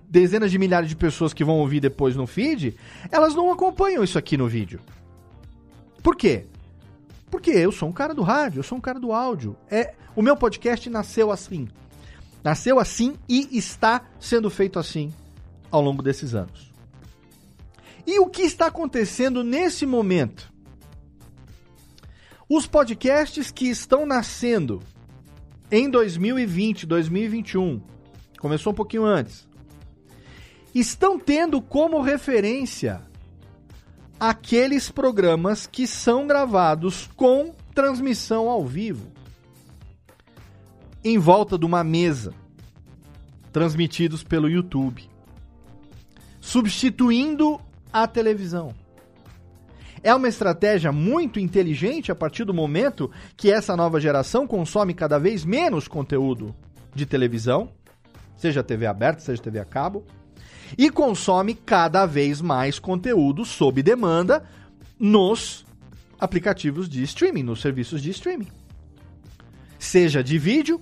dezenas de milhares de pessoas que vão ouvir depois no feed, elas não acompanham isso aqui no vídeo. Por quê? Porque eu sou um cara do rádio, eu sou um cara do áudio. É, o meu podcast nasceu assim. Nasceu assim e está sendo feito assim ao longo desses anos. E o que está acontecendo nesse momento? Os podcasts que estão nascendo em 2020, 2021, começou um pouquinho antes, estão tendo como referência aqueles programas que são gravados com transmissão ao vivo. Em volta de uma mesa, transmitidos pelo YouTube, substituindo a televisão. É uma estratégia muito inteligente a partir do momento que essa nova geração consome cada vez menos conteúdo de televisão, seja TV aberta, seja TV a cabo, e consome cada vez mais conteúdo sob demanda nos aplicativos de streaming, nos serviços de streaming. Seja de vídeo,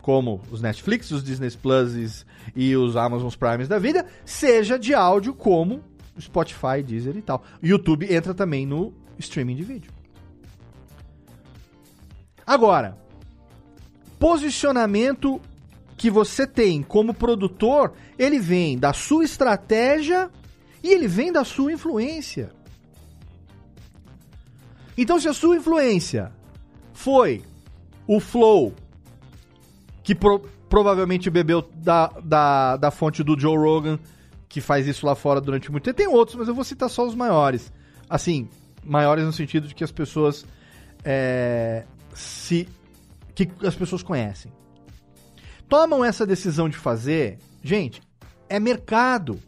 como os Netflix, os Disney Plus e os Amazon Primes da vida, seja de áudio, como Spotify, Deezer e tal. YouTube entra também no streaming de vídeo. Agora, posicionamento que você tem como produtor, ele vem da sua estratégia e ele vem da sua influência. Então, se a sua influência foi o Flow, que pro, provavelmente bebeu da, da, da fonte do Joe Rogan, que faz isso lá fora durante muito tempo. Tem outros, mas eu vou citar só os maiores. Assim, maiores no sentido de que as pessoas é, se que as pessoas conhecem. Tomam essa decisão de fazer, gente, é mercado.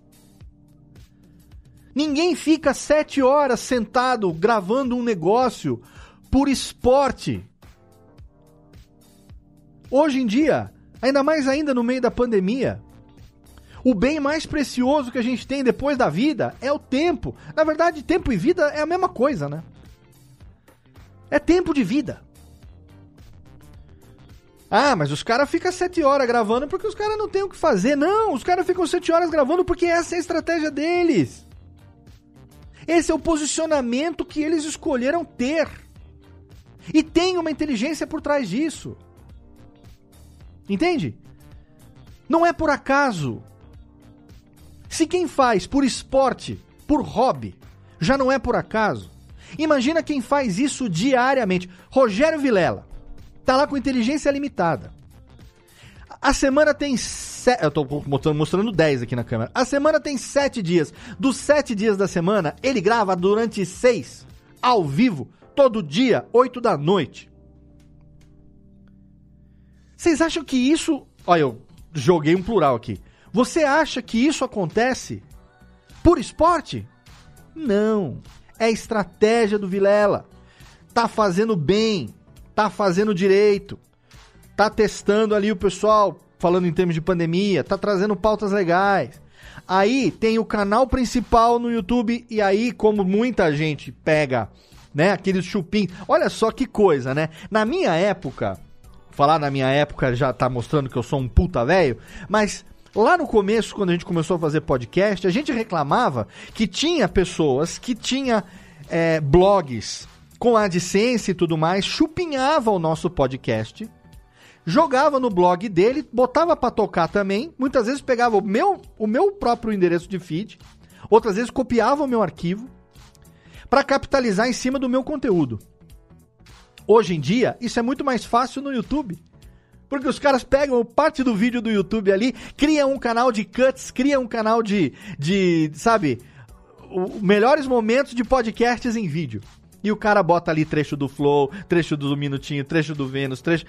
Ninguém fica sete horas sentado gravando um negócio por esporte. Hoje em dia, ainda mais ainda no meio da pandemia, o bem mais precioso que a gente tem depois da vida é o tempo. Na verdade, tempo e vida é a mesma coisa, né? É tempo de vida. Ah, mas os caras ficam sete horas gravando porque os caras não têm o que fazer. Não, os caras ficam sete horas gravando porque essa é a estratégia deles. Esse é o posicionamento que eles escolheram ter. E tem uma inteligência por trás disso. Entende? Não é por acaso. Se quem faz por esporte, por hobby, já não é por acaso, imagina quem faz isso diariamente. Rogério Vilela tá lá com inteligência limitada. A semana tem. Se... Eu tô mostrando 10 aqui na câmera. A semana tem 7 dias. Dos 7 dias da semana, ele grava durante 6, ao vivo, todo dia, 8 da noite. Vocês acham que isso. Olha, eu joguei um plural aqui. Você acha que isso acontece por esporte? Não. É estratégia do Vilela. Tá fazendo bem tá fazendo direito, tá testando ali o pessoal, falando em termos de pandemia, tá trazendo pautas legais. Aí tem o canal principal no YouTube e aí como muita gente pega, né, aqueles chupim. Olha só que coisa, né? Na minha época, falar na minha época já tá mostrando que eu sou um puta velho, mas Lá no começo, quando a gente começou a fazer podcast, a gente reclamava que tinha pessoas que tinha é, blogs com a AdSense e tudo mais, chupinhava o nosso podcast, jogava no blog dele, botava para tocar também, muitas vezes pegava o meu, o meu próprio endereço de feed, outras vezes copiava o meu arquivo para capitalizar em cima do meu conteúdo. Hoje em dia, isso é muito mais fácil no YouTube. Porque os caras pegam parte do vídeo do YouTube ali, criam um canal de cuts, criam um canal de, de sabe, o, melhores momentos de podcasts em vídeo. E o cara bota ali trecho do Flow, trecho do Minutinho, trecho do Vênus, trecho.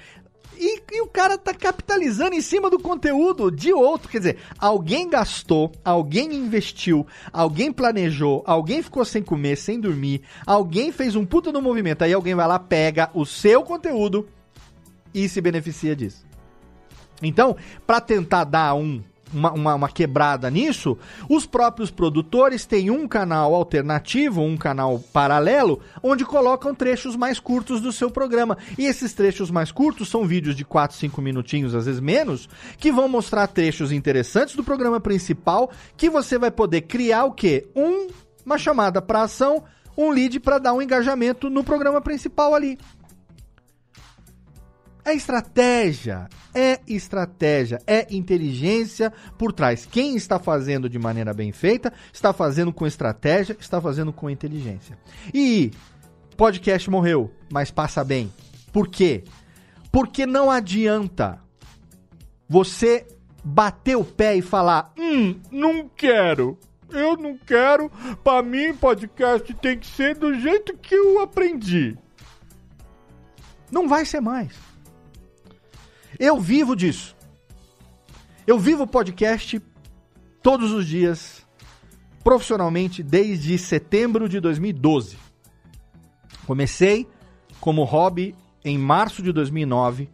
E, e, o cara tá capitalizando em cima do conteúdo de outro. Quer dizer, alguém gastou, alguém investiu, alguém planejou, alguém ficou sem comer, sem dormir, alguém fez um puta no movimento. Aí alguém vai lá, pega o seu conteúdo e se beneficia disso. Então, para tentar dar um uma, uma, uma, quebrada nisso, os próprios produtores têm um canal alternativo, um canal paralelo, onde colocam trechos mais curtos do seu programa. E esses trechos mais curtos são vídeos de 4, 5 minutinhos, às vezes menos, que vão mostrar trechos interessantes do programa principal, que você vai poder criar o quê? Um, uma chamada para ação, um lead para dar um engajamento no programa principal ali. É estratégia, é estratégia, é inteligência por trás. Quem está fazendo de maneira bem feita, está fazendo com estratégia, está fazendo com inteligência. E podcast morreu, mas passa bem. Por quê? Porque não adianta você bater o pé e falar: "Hum, não quero". Eu não quero. Para mim, podcast tem que ser do jeito que eu aprendi. Não vai ser mais. Eu vivo disso. Eu vivo podcast todos os dias, profissionalmente, desde setembro de 2012. Comecei como hobby em março de 2009,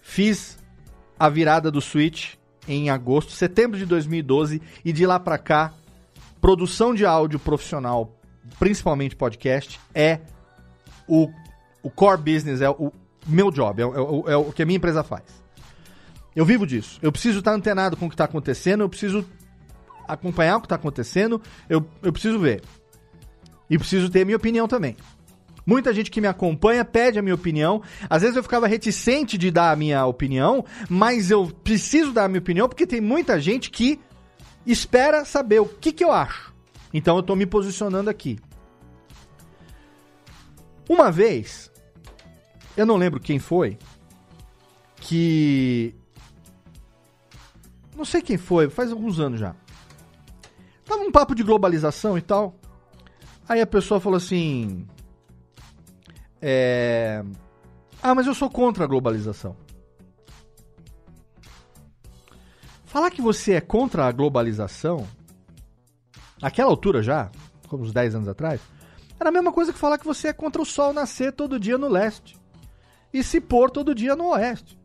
fiz a virada do Switch em agosto, setembro de 2012 e de lá para cá, produção de áudio profissional, principalmente podcast, é o, o core business, é o meu job, é, é, é o que a minha empresa faz. Eu vivo disso. Eu preciso estar antenado com o que está acontecendo, eu preciso acompanhar o que está acontecendo, eu, eu preciso ver. E preciso ter a minha opinião também. Muita gente que me acompanha pede a minha opinião. Às vezes eu ficava reticente de dar a minha opinião, mas eu preciso dar a minha opinião porque tem muita gente que espera saber o que, que eu acho. Então eu estou me posicionando aqui. Uma vez, eu não lembro quem foi, que. Não sei quem foi, faz alguns anos já. Tava um papo de globalização e tal. Aí a pessoa falou assim: é... Ah, mas eu sou contra a globalização. Falar que você é contra a globalização, naquela altura já, como uns 10 anos atrás, era a mesma coisa que falar que você é contra o sol nascer todo dia no leste e se pôr todo dia no oeste.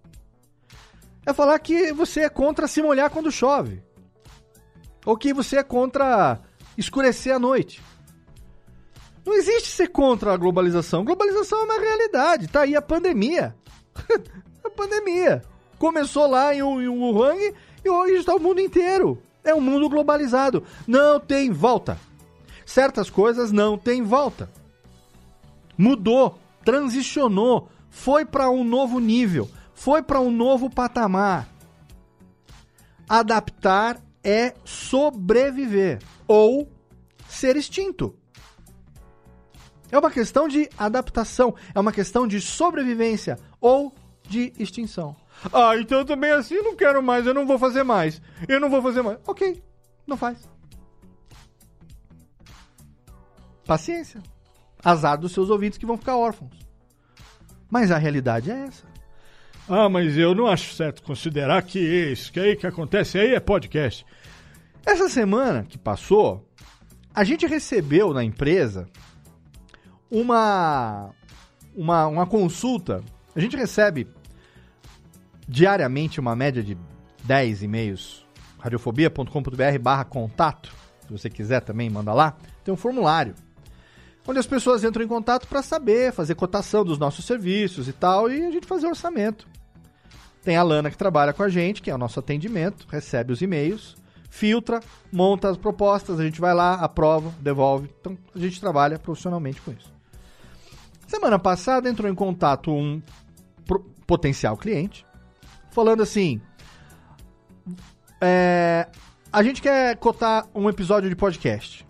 É falar que você é contra se molhar quando chove. Ou que você é contra escurecer à noite. Não existe ser contra a globalização. Globalização é uma realidade. Tá aí a pandemia. a pandemia. Começou lá em, Wuhan e hoje está o mundo inteiro. É um mundo globalizado. Não tem volta. Certas coisas não tem volta. Mudou, transicionou, foi para um novo nível, foi para um novo patamar. Adaptar é sobreviver ou ser extinto. É uma questão de adaptação, é uma questão de sobrevivência ou de extinção. Ah, então também assim não quero mais, eu não vou fazer mais. Eu não vou fazer mais. Ok, não faz. Paciência. Azar dos seus ouvidos que vão ficar órfãos. Mas a realidade é essa. Ah, mas eu não acho certo considerar que isso que aí que acontece aí é podcast. Essa semana que passou, a gente recebeu na empresa uma, uma, uma consulta. A gente recebe diariamente uma média de 10 e-mails. radiofobia.com.br barra contato. Se você quiser também, manda lá. Tem um formulário. Onde as pessoas entram em contato para saber, fazer cotação dos nossos serviços e tal, e a gente fazer orçamento. Tem a Lana que trabalha com a gente, que é o nosso atendimento, recebe os e-mails, filtra, monta as propostas, a gente vai lá, aprova, devolve. Então a gente trabalha profissionalmente com isso. Semana passada entrou em contato um potencial cliente, falando assim: é, a gente quer cotar um episódio de podcast.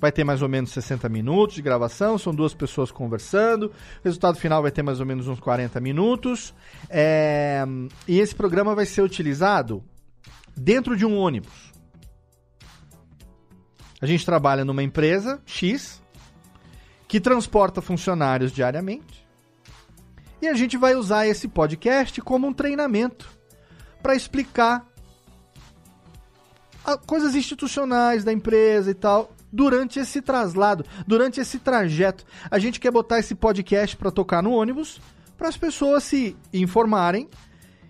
Vai ter mais ou menos 60 minutos de gravação, são duas pessoas conversando. O resultado final vai ter mais ou menos uns 40 minutos. É, e esse programa vai ser utilizado dentro de um ônibus. A gente trabalha numa empresa X que transporta funcionários diariamente. E a gente vai usar esse podcast como um treinamento para explicar coisas institucionais da empresa e tal durante esse traslado, durante esse trajeto. A gente quer botar esse podcast para tocar no ônibus para as pessoas se informarem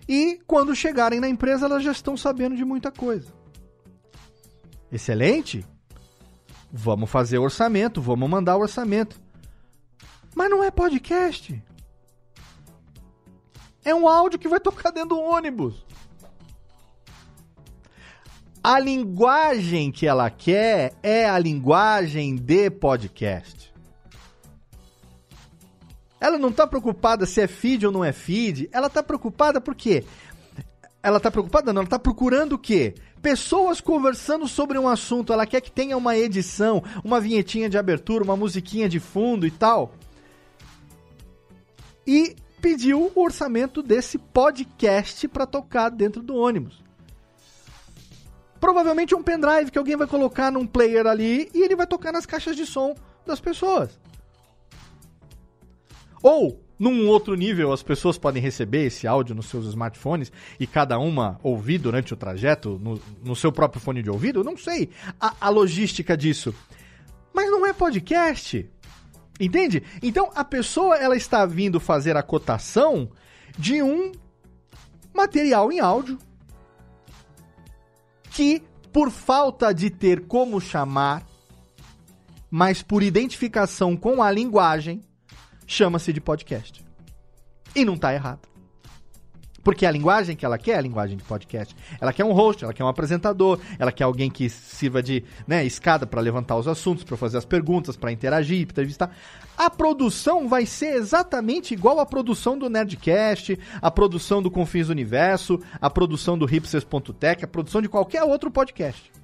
e quando chegarem na empresa elas já estão sabendo de muita coisa. Excelente? Vamos fazer orçamento, vamos mandar o orçamento. Mas não é podcast. É um áudio que vai tocar dentro do ônibus. A linguagem que ela quer é a linguagem de podcast. Ela não está preocupada se é feed ou não é feed. Ela está preocupada por quê? Ela está preocupada? Não, ela está procurando o quê? pessoas conversando sobre um assunto. Ela quer que tenha uma edição, uma vinhetinha de abertura, uma musiquinha de fundo e tal. E pediu o orçamento desse podcast para tocar dentro do ônibus. Provavelmente um pendrive que alguém vai colocar num player ali e ele vai tocar nas caixas de som das pessoas. Ou, num outro nível, as pessoas podem receber esse áudio nos seus smartphones e cada uma ouvir durante o trajeto no, no seu próprio fone de ouvido? Não sei a, a logística disso. Mas não é podcast. Entende? Então a pessoa ela está vindo fazer a cotação de um material em áudio que, por falta de ter como chamar, mas por identificação com a linguagem, chama-se de podcast. E não está errado. Porque a linguagem que ela quer é a linguagem de podcast. Ela quer um host, ela quer um apresentador, ela quer alguém que sirva de né, escada para levantar os assuntos, para fazer as perguntas, para interagir, para entrevistar. A produção vai ser exatamente igual à produção do Nerdcast, a produção do Confins Universo, a produção do Hipsters.tech, a produção de qualquer outro podcast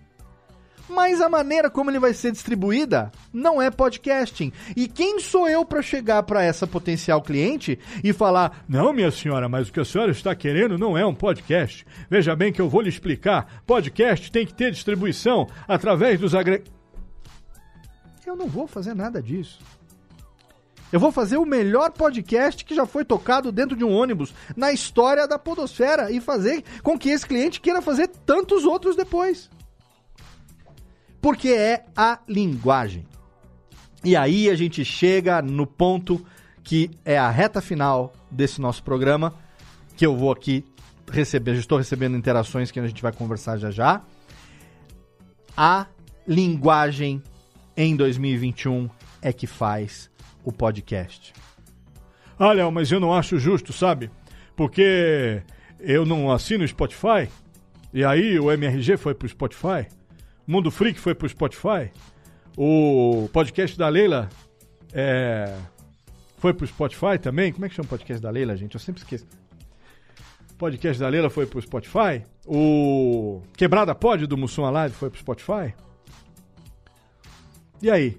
mas a maneira como ele vai ser distribuída não é podcasting. E quem sou eu para chegar para essa potencial cliente e falar: "Não, minha senhora, mas o que a senhora está querendo não é um podcast. Veja bem que eu vou lhe explicar. Podcast tem que ter distribuição através dos agre Eu não vou fazer nada disso. Eu vou fazer o melhor podcast que já foi tocado dentro de um ônibus na história da podosfera e fazer com que esse cliente queira fazer tantos outros depois porque é a linguagem. E aí a gente chega no ponto que é a reta final desse nosso programa, que eu vou aqui receber, já estou recebendo interações que a gente vai conversar já já. A linguagem em 2021 é que faz o podcast. Ah, Léo, mas eu não acho justo, sabe? Porque eu não assino o Spotify, e aí o MRG foi pro Spotify. Mundo Freak foi pro Spotify. O podcast da Leila é, foi pro Spotify também. Como é que chama o podcast da Leila, gente? Eu sempre esqueço. O podcast da Leila foi pro Spotify. O Quebrada Pod do Mussum Alive foi pro Spotify. E aí?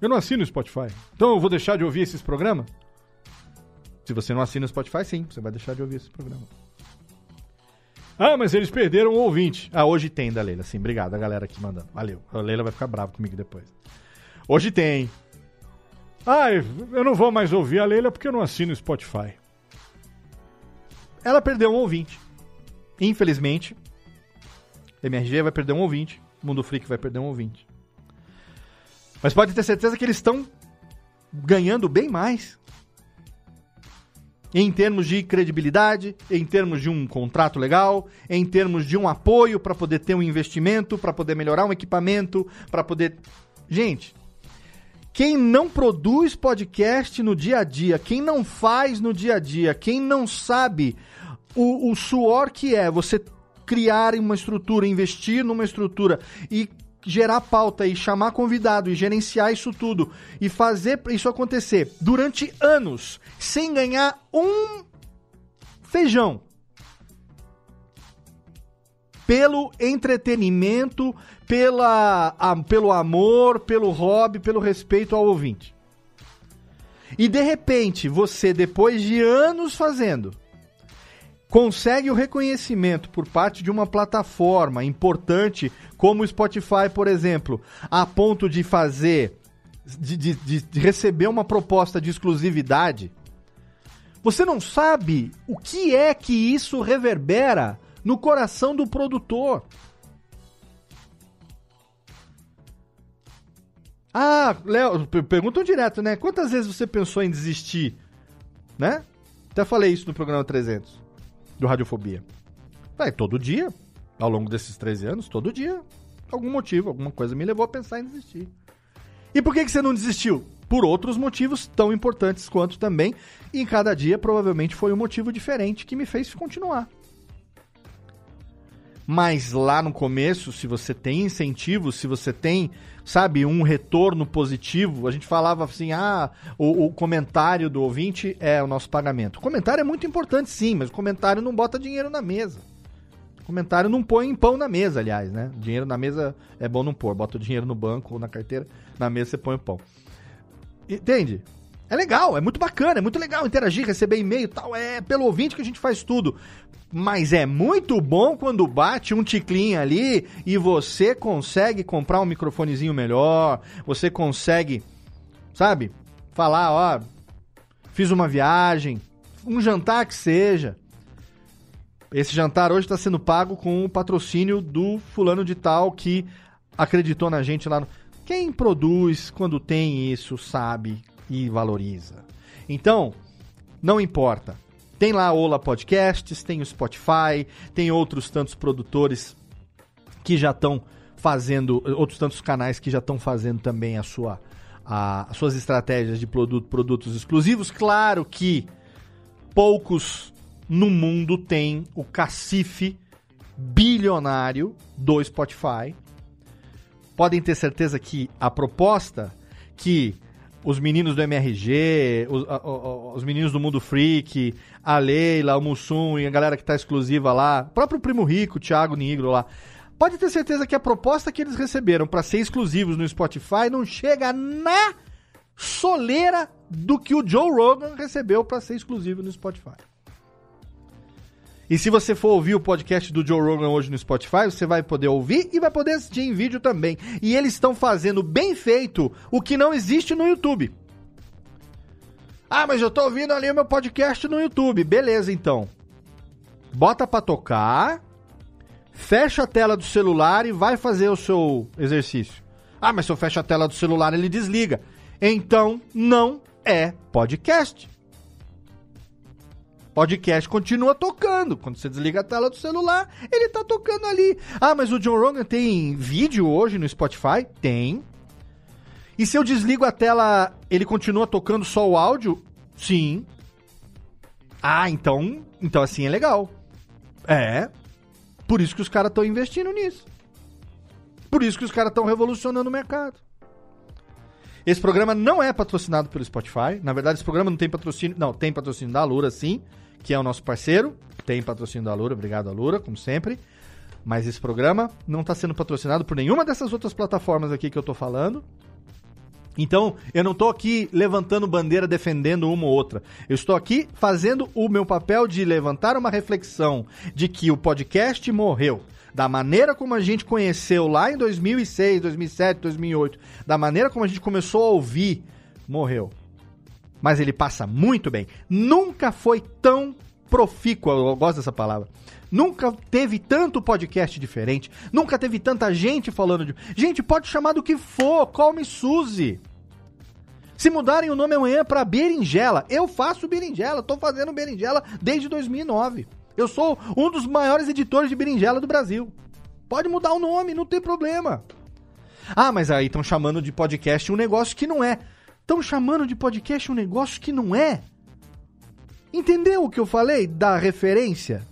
Eu não assino o Spotify. Então eu vou deixar de ouvir esses programas? Se você não assina o Spotify, sim, você vai deixar de ouvir esse programa. Ah, mas eles perderam um ouvinte. Ah, hoje tem da Leila, sim. Obrigado a galera aqui mandando. Valeu. A Leila vai ficar brava comigo depois. Hoje tem. Ah, eu não vou mais ouvir a Leila porque eu não assino o Spotify. Ela perdeu um ouvinte. Infelizmente. MRG vai perder um ouvinte. Mundo Freak vai perder um ouvinte. Mas pode ter certeza que eles estão ganhando bem mais em termos de credibilidade, em termos de um contrato legal, em termos de um apoio para poder ter um investimento, para poder melhorar um equipamento, para poder. Gente, quem não produz podcast no dia a dia, quem não faz no dia a dia, quem não sabe o, o suor que é você criar uma estrutura, investir numa estrutura e gerar pauta e chamar convidado e gerenciar isso tudo e fazer isso acontecer durante anos sem ganhar um feijão. Pelo entretenimento, pela, a, pelo amor, pelo hobby, pelo respeito ao ouvinte. E de repente, você, depois de anos fazendo, consegue o reconhecimento por parte de uma plataforma importante como o Spotify, por exemplo, a ponto de fazer, de, de, de receber uma proposta de exclusividade, você não sabe o que é que isso reverbera no coração do produtor. Ah, Léo, perguntam direto, né? Quantas vezes você pensou em desistir? Né? Até falei isso no programa 300 do Radiofobia. Vai, todo dia, ao longo desses 13 anos, todo dia, algum motivo, alguma coisa me levou a pensar em desistir. E por que, que você não desistiu? Por outros motivos tão importantes quanto também, e em cada dia provavelmente foi um motivo diferente que me fez continuar. Mas lá no começo, se você tem incentivo, se você tem, sabe, um retorno positivo, a gente falava assim: ah, o, o, comentário do ouvinte é o nosso pagamento. O comentário é muito importante, sim, mas o comentário não bota dinheiro na mesa. O comentário não põe pão na mesa, aliás, né? Dinheiro na mesa é bom não pôr. Bota o dinheiro no banco ou na carteira, na mesa você põe o pão. Entende? É legal, é muito bacana, é muito legal interagir, receber e-mail e tal. É pelo ouvinte que a gente faz tudo. Mas é muito bom quando bate um ticlinho ali e você consegue comprar um microfonezinho melhor, você consegue, sabe, falar, ó, fiz uma viagem, um jantar que seja. Esse jantar hoje está sendo pago com o patrocínio do fulano de tal que acreditou na gente lá no... Quem produz quando tem isso sabe e valoriza. Então, não importa. Tem lá a Ola Podcasts, tem o Spotify, tem outros tantos produtores que já estão fazendo, outros tantos canais que já estão fazendo também a sua, a, as suas estratégias de produto, produtos exclusivos. Claro que poucos no mundo têm o cacife bilionário do Spotify. Podem ter certeza que a proposta que os meninos do MRG, os, a, a, os meninos do Mundo Freak, a Leila, o Mussum e a galera que tá exclusiva lá, o próprio Primo Rico, o Thiago Nigro lá. Pode ter certeza que a proposta que eles receberam para ser exclusivos no Spotify não chega na soleira do que o Joe Rogan recebeu para ser exclusivo no Spotify. E se você for ouvir o podcast do Joe Rogan hoje no Spotify, você vai poder ouvir e vai poder assistir em vídeo também. E eles estão fazendo bem feito o que não existe no YouTube. Ah, mas eu tô ouvindo ali o meu podcast no YouTube. Beleza, então. Bota pra tocar, fecha a tela do celular e vai fazer o seu exercício. Ah, mas se eu fecho a tela do celular, ele desliga. Então, não é podcast podcast continua tocando. Quando você desliga a tela do celular, ele tá tocando ali. Ah, mas o John Rogan tem vídeo hoje no Spotify? Tem. E se eu desligo a tela, ele continua tocando só o áudio? Sim. Ah, então, então assim é legal. É. Por isso que os caras estão investindo nisso. Por isso que os caras estão revolucionando o mercado. Esse programa não é patrocinado pelo Spotify. Na verdade, esse programa não tem patrocínio. Não, tem patrocínio da Lura, sim que é o nosso parceiro. Tem patrocínio da Lura, obrigado a Lura, como sempre. Mas esse programa não está sendo patrocinado por nenhuma dessas outras plataformas aqui que eu estou falando. Então, eu não estou aqui levantando bandeira defendendo uma ou outra. Eu estou aqui fazendo o meu papel de levantar uma reflexão de que o podcast morreu. Da maneira como a gente conheceu lá em 2006, 2007, 2008, da maneira como a gente começou a ouvir, morreu mas ele passa muito bem. Nunca foi tão profícuo, eu gosto dessa palavra. Nunca teve tanto podcast diferente, nunca teve tanta gente falando de. Gente, pode chamar do que for, call me Suzy. Se mudarem o nome amanhã para Berinjela, eu faço Berinjela, tô fazendo Berinjela desde 2009. Eu sou um dos maiores editores de Berinjela do Brasil. Pode mudar o nome, não tem problema. Ah, mas aí estão chamando de podcast um negócio que não é. Estão chamando de podcast um negócio que não é. Entendeu o que eu falei da referência?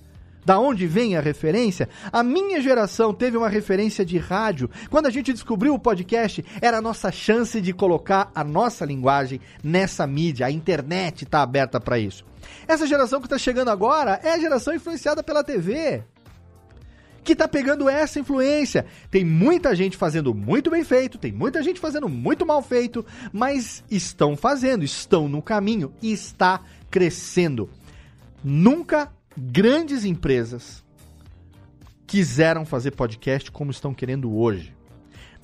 Da onde vem a referência? A minha geração teve uma referência de rádio. Quando a gente descobriu o podcast, era a nossa chance de colocar a nossa linguagem nessa mídia. A internet está aberta para isso. Essa geração que está chegando agora é a geração influenciada pela TV que tá pegando essa influência. Tem muita gente fazendo muito bem feito, tem muita gente fazendo muito mal feito, mas estão fazendo, estão no caminho e está crescendo. Nunca grandes empresas quiseram fazer podcast como estão querendo hoje.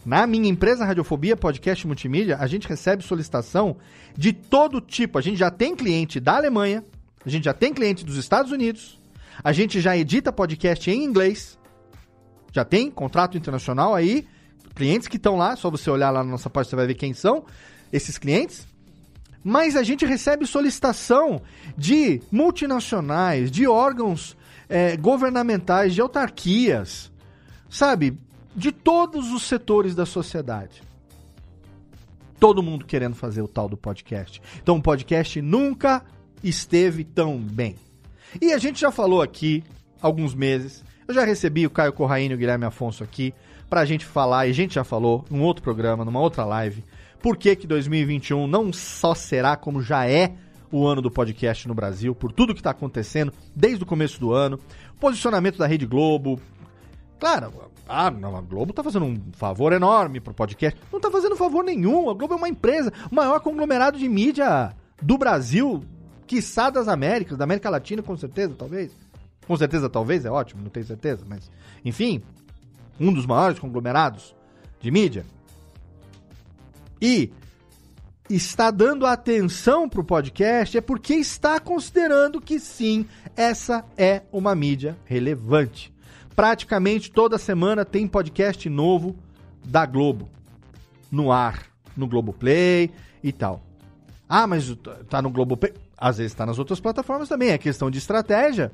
Na minha empresa Radiofobia Podcast Multimídia, a gente recebe solicitação de todo tipo. A gente já tem cliente da Alemanha, a gente já tem cliente dos Estados Unidos, a gente já edita podcast em inglês, já tem contrato internacional aí, clientes que estão lá, só você olhar lá na nossa página você vai ver quem são esses clientes. Mas a gente recebe solicitação de multinacionais, de órgãos é, governamentais, de autarquias, sabe? De todos os setores da sociedade. Todo mundo querendo fazer o tal do podcast. Então o podcast nunca esteve tão bem. E a gente já falou aqui alguns meses eu já recebi o Caio Corraine e o Guilherme Afonso aqui pra gente falar, e a gente já falou num outro programa, numa outra live, por que que 2021 não só será como já é o ano do podcast no Brasil, por tudo que está acontecendo desde o começo do ano, posicionamento da Rede Globo. Claro, ah, não, a Globo tá fazendo um favor enorme pro podcast. Não tá fazendo favor nenhum. A Globo é uma empresa, o maior conglomerado de mídia do Brasil, quiçá das Américas, da América Latina, com certeza, talvez. Com certeza, talvez, é ótimo, não tenho certeza, mas. Enfim, um dos maiores conglomerados de mídia. E está dando atenção para o podcast é porque está considerando que sim, essa é uma mídia relevante. Praticamente toda semana tem podcast novo da Globo no ar, no Globoplay e tal. Ah, mas tá no Globoplay. Às vezes está nas outras plataformas também, é questão de estratégia.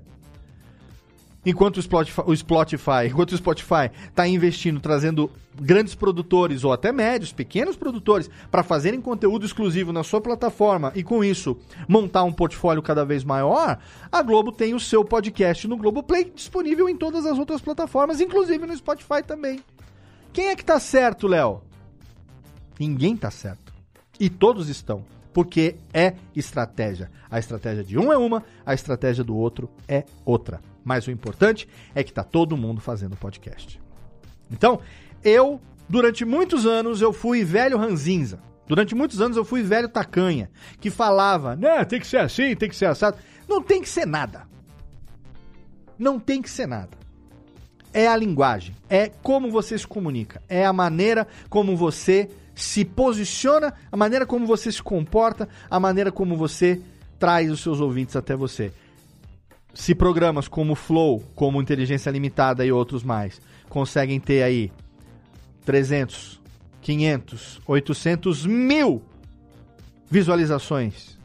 Enquanto o Spotify, enquanto o Spotify está investindo, trazendo grandes produtores ou até médios, pequenos produtores para fazerem conteúdo exclusivo na sua plataforma e com isso montar um portfólio cada vez maior, a Globo tem o seu podcast no Globoplay disponível em todas as outras plataformas, inclusive no Spotify também. Quem é que tá certo, Léo? Ninguém tá certo. E todos estão porque é estratégia. A estratégia de um é uma, a estratégia do outro é outra. Mas o importante é que está todo mundo fazendo podcast. Então, eu, durante muitos anos, eu fui velho ranzinza. Durante muitos anos eu fui velho tacanha, que falava, né, tem que ser assim, tem que ser assado. Não tem que ser nada. Não tem que ser nada. É a linguagem, é como você se comunica, é a maneira como você se posiciona, a maneira como você se comporta, a maneira como você traz os seus ouvintes até você. Se programas como Flow, como Inteligência Limitada e outros mais conseguem ter aí 300, 500, 800 mil visualizações,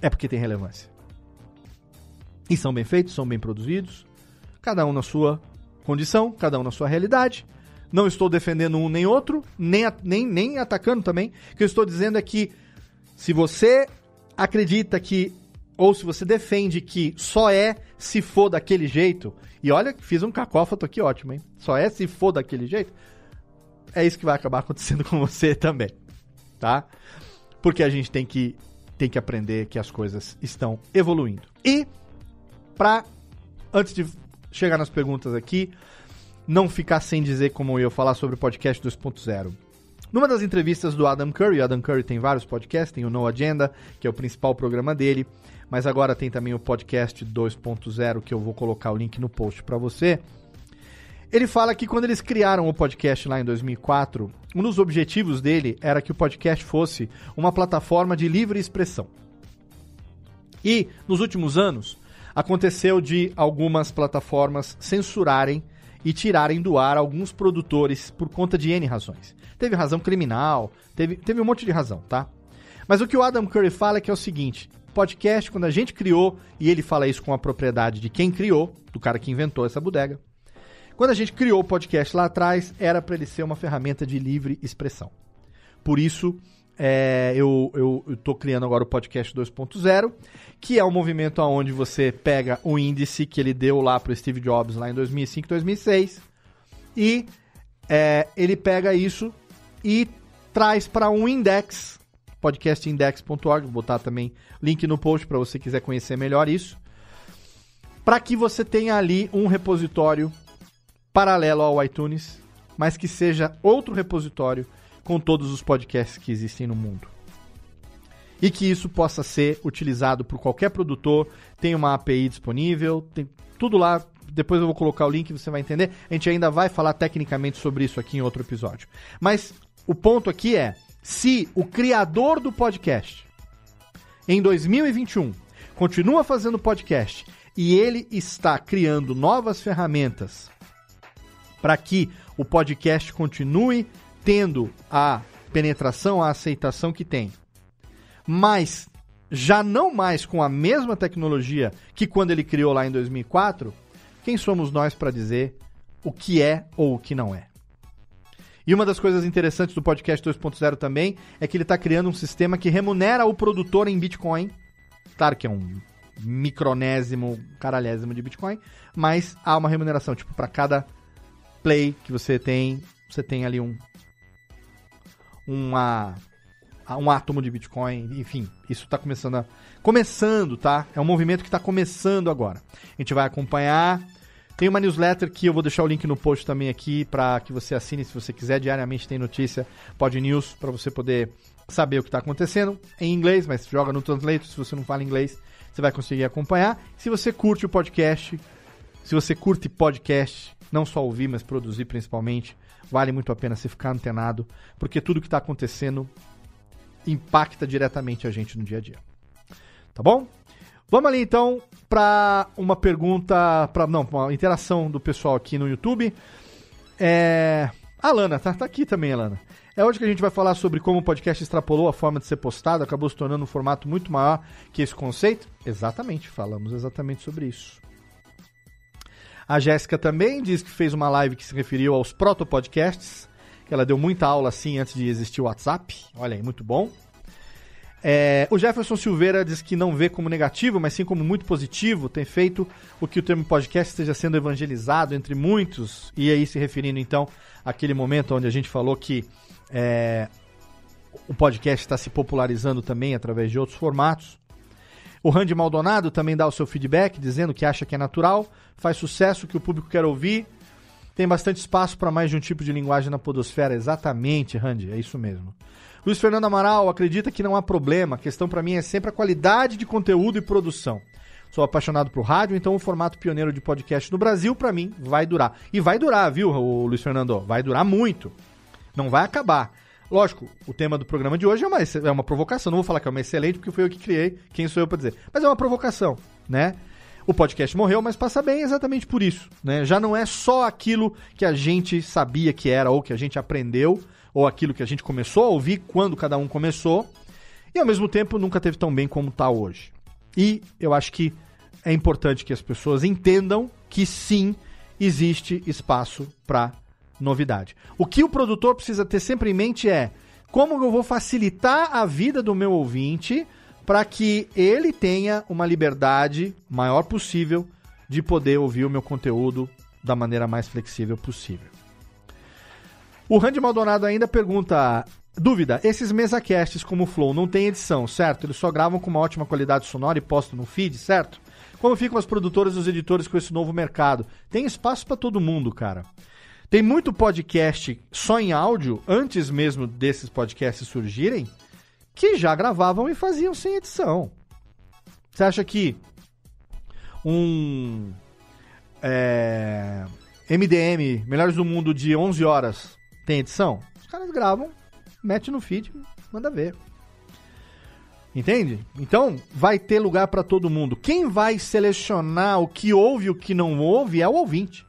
é porque tem relevância. E são bem feitos, são bem produzidos, cada um na sua condição, cada um na sua realidade. Não estou defendendo um nem outro, nem, nem, nem atacando também. O que eu estou dizendo é que se você acredita que, ou se você defende que só é se for daquele jeito, e olha, fiz um cacófato aqui ótimo, hein? Só é se for daquele jeito, é isso que vai acabar acontecendo com você também, tá? Porque a gente tem que, tem que aprender que as coisas estão evoluindo. E, pra, antes de chegar nas perguntas aqui, não ficar sem dizer como eu falar sobre o podcast 2.0. Numa das entrevistas do Adam Curry, Adam Curry tem vários podcasts, tem o No Agenda, que é o principal programa dele, mas agora tem também o podcast 2.0, que eu vou colocar o link no post para você. Ele fala que quando eles criaram o podcast lá em 2004, um dos objetivos dele era que o podcast fosse uma plataforma de livre expressão. E nos últimos anos, aconteceu de algumas plataformas censurarem e tirarem do ar alguns produtores por conta de N razões. Teve razão criminal, teve, teve um monte de razão, tá? Mas o que o Adam Curry fala é que é o seguinte: podcast, quando a gente criou, e ele fala isso com a propriedade de quem criou, do cara que inventou essa bodega. Quando a gente criou o podcast lá atrás, era para ele ser uma ferramenta de livre expressão. Por isso, é, eu, tô criando agora o podcast 2.0, que é um movimento onde você pega o índice que ele deu lá para Steve Jobs lá em 2005, 2006 e é, ele pega isso e traz para um index, podcastindex.org, vou botar também link no post para você quiser conhecer melhor isso, para que você tenha ali um repositório paralelo ao iTunes, mas que seja outro repositório com todos os podcasts que existem no mundo. E que isso possa ser utilizado por qualquer produtor, tem uma API disponível, tem tudo lá. Depois eu vou colocar o link, você vai entender. A gente ainda vai falar tecnicamente sobre isso aqui em outro episódio. Mas o ponto aqui é: se o criador do podcast em 2021 continua fazendo podcast e ele está criando novas ferramentas para que o podcast continue tendo a penetração, a aceitação que tem, mas já não mais com a mesma tecnologia que quando ele criou lá em 2004, quem somos nós para dizer o que é ou o que não é? E uma das coisas interessantes do podcast 2.0 também é que ele está criando um sistema que remunera o produtor em Bitcoin. Claro que é um micronésimo, caralhésimo de Bitcoin, mas há uma remuneração. Tipo, para cada play que você tem, você tem ali um, uma, um átomo de Bitcoin, enfim, isso está começando a, começando, tá? É um movimento que está começando agora. A gente vai acompanhar. Tem uma newsletter que eu vou deixar o link no post também aqui para que você assine se você quiser. Diariamente tem notícia, Pod News, para você poder saber o que está acontecendo em inglês, mas joga no Translator, se você não fala inglês, você vai conseguir acompanhar. Se você curte o podcast, se você curte podcast, não só ouvir, mas produzir principalmente, vale muito a pena você ficar antenado, porque tudo que está acontecendo impacta diretamente a gente no dia a dia. Tá bom? Vamos ali então para uma pergunta, para não, uma interação do pessoal aqui no YouTube. É, a Lana, tá, tá aqui também, Alana. É hoje que a gente vai falar sobre como o podcast extrapolou a forma de ser postado, acabou se tornando um formato muito maior que esse conceito? Exatamente, falamos exatamente sobre isso. A Jéssica também diz que fez uma live que se referiu aos proto-podcasts, que ela deu muita aula assim antes de existir o WhatsApp. Olha aí, muito bom. É, o Jefferson Silveira diz que não vê como negativo, mas sim como muito positivo, tem feito o que o termo podcast esteja sendo evangelizado entre muitos, e aí se referindo então àquele momento onde a gente falou que é, o podcast está se popularizando também através de outros formatos. O Randy Maldonado também dá o seu feedback, dizendo que acha que é natural, faz sucesso, que o público quer ouvir. Tem bastante espaço para mais de um tipo de linguagem na podosfera. Exatamente, Randy, é isso mesmo. Luiz Fernando Amaral acredita que não há problema. A questão para mim é sempre a qualidade de conteúdo e produção. Sou apaixonado por rádio, então o formato pioneiro de podcast no Brasil, para mim, vai durar. E vai durar, viu, Luiz Fernando? Vai durar muito. Não vai acabar. Lógico, o tema do programa de hoje é uma, é uma provocação. Não vou falar que é uma excelente, porque foi eu que criei, quem sou eu para dizer. Mas é uma provocação, né? O podcast morreu, mas passa bem exatamente por isso. Né? Já não é só aquilo que a gente sabia que era, ou que a gente aprendeu, ou aquilo que a gente começou a ouvir quando cada um começou, e ao mesmo tempo nunca teve tão bem como está hoje. E eu acho que é importante que as pessoas entendam que sim, existe espaço para novidade. O que o produtor precisa ter sempre em mente é como eu vou facilitar a vida do meu ouvinte para que ele tenha uma liberdade maior possível de poder ouvir o meu conteúdo da maneira mais flexível possível. O Randy Maldonado ainda pergunta: dúvida, esses mesacasts como o Flow não tem edição, certo? Eles só gravam com uma ótima qualidade sonora e postam no feed, certo? Como ficam as produtoras e os editores com esse novo mercado? Tem espaço para todo mundo, cara. Tem muito podcast só em áudio, antes mesmo desses podcasts surgirem, que já gravavam e faziam sem edição. Você acha que um é, MDM, Melhores do Mundo, de 11 horas, tem edição? Os caras gravam, mete no feed, manda ver. Entende? Então, vai ter lugar para todo mundo. Quem vai selecionar o que ouve e o que não ouve é o ouvinte.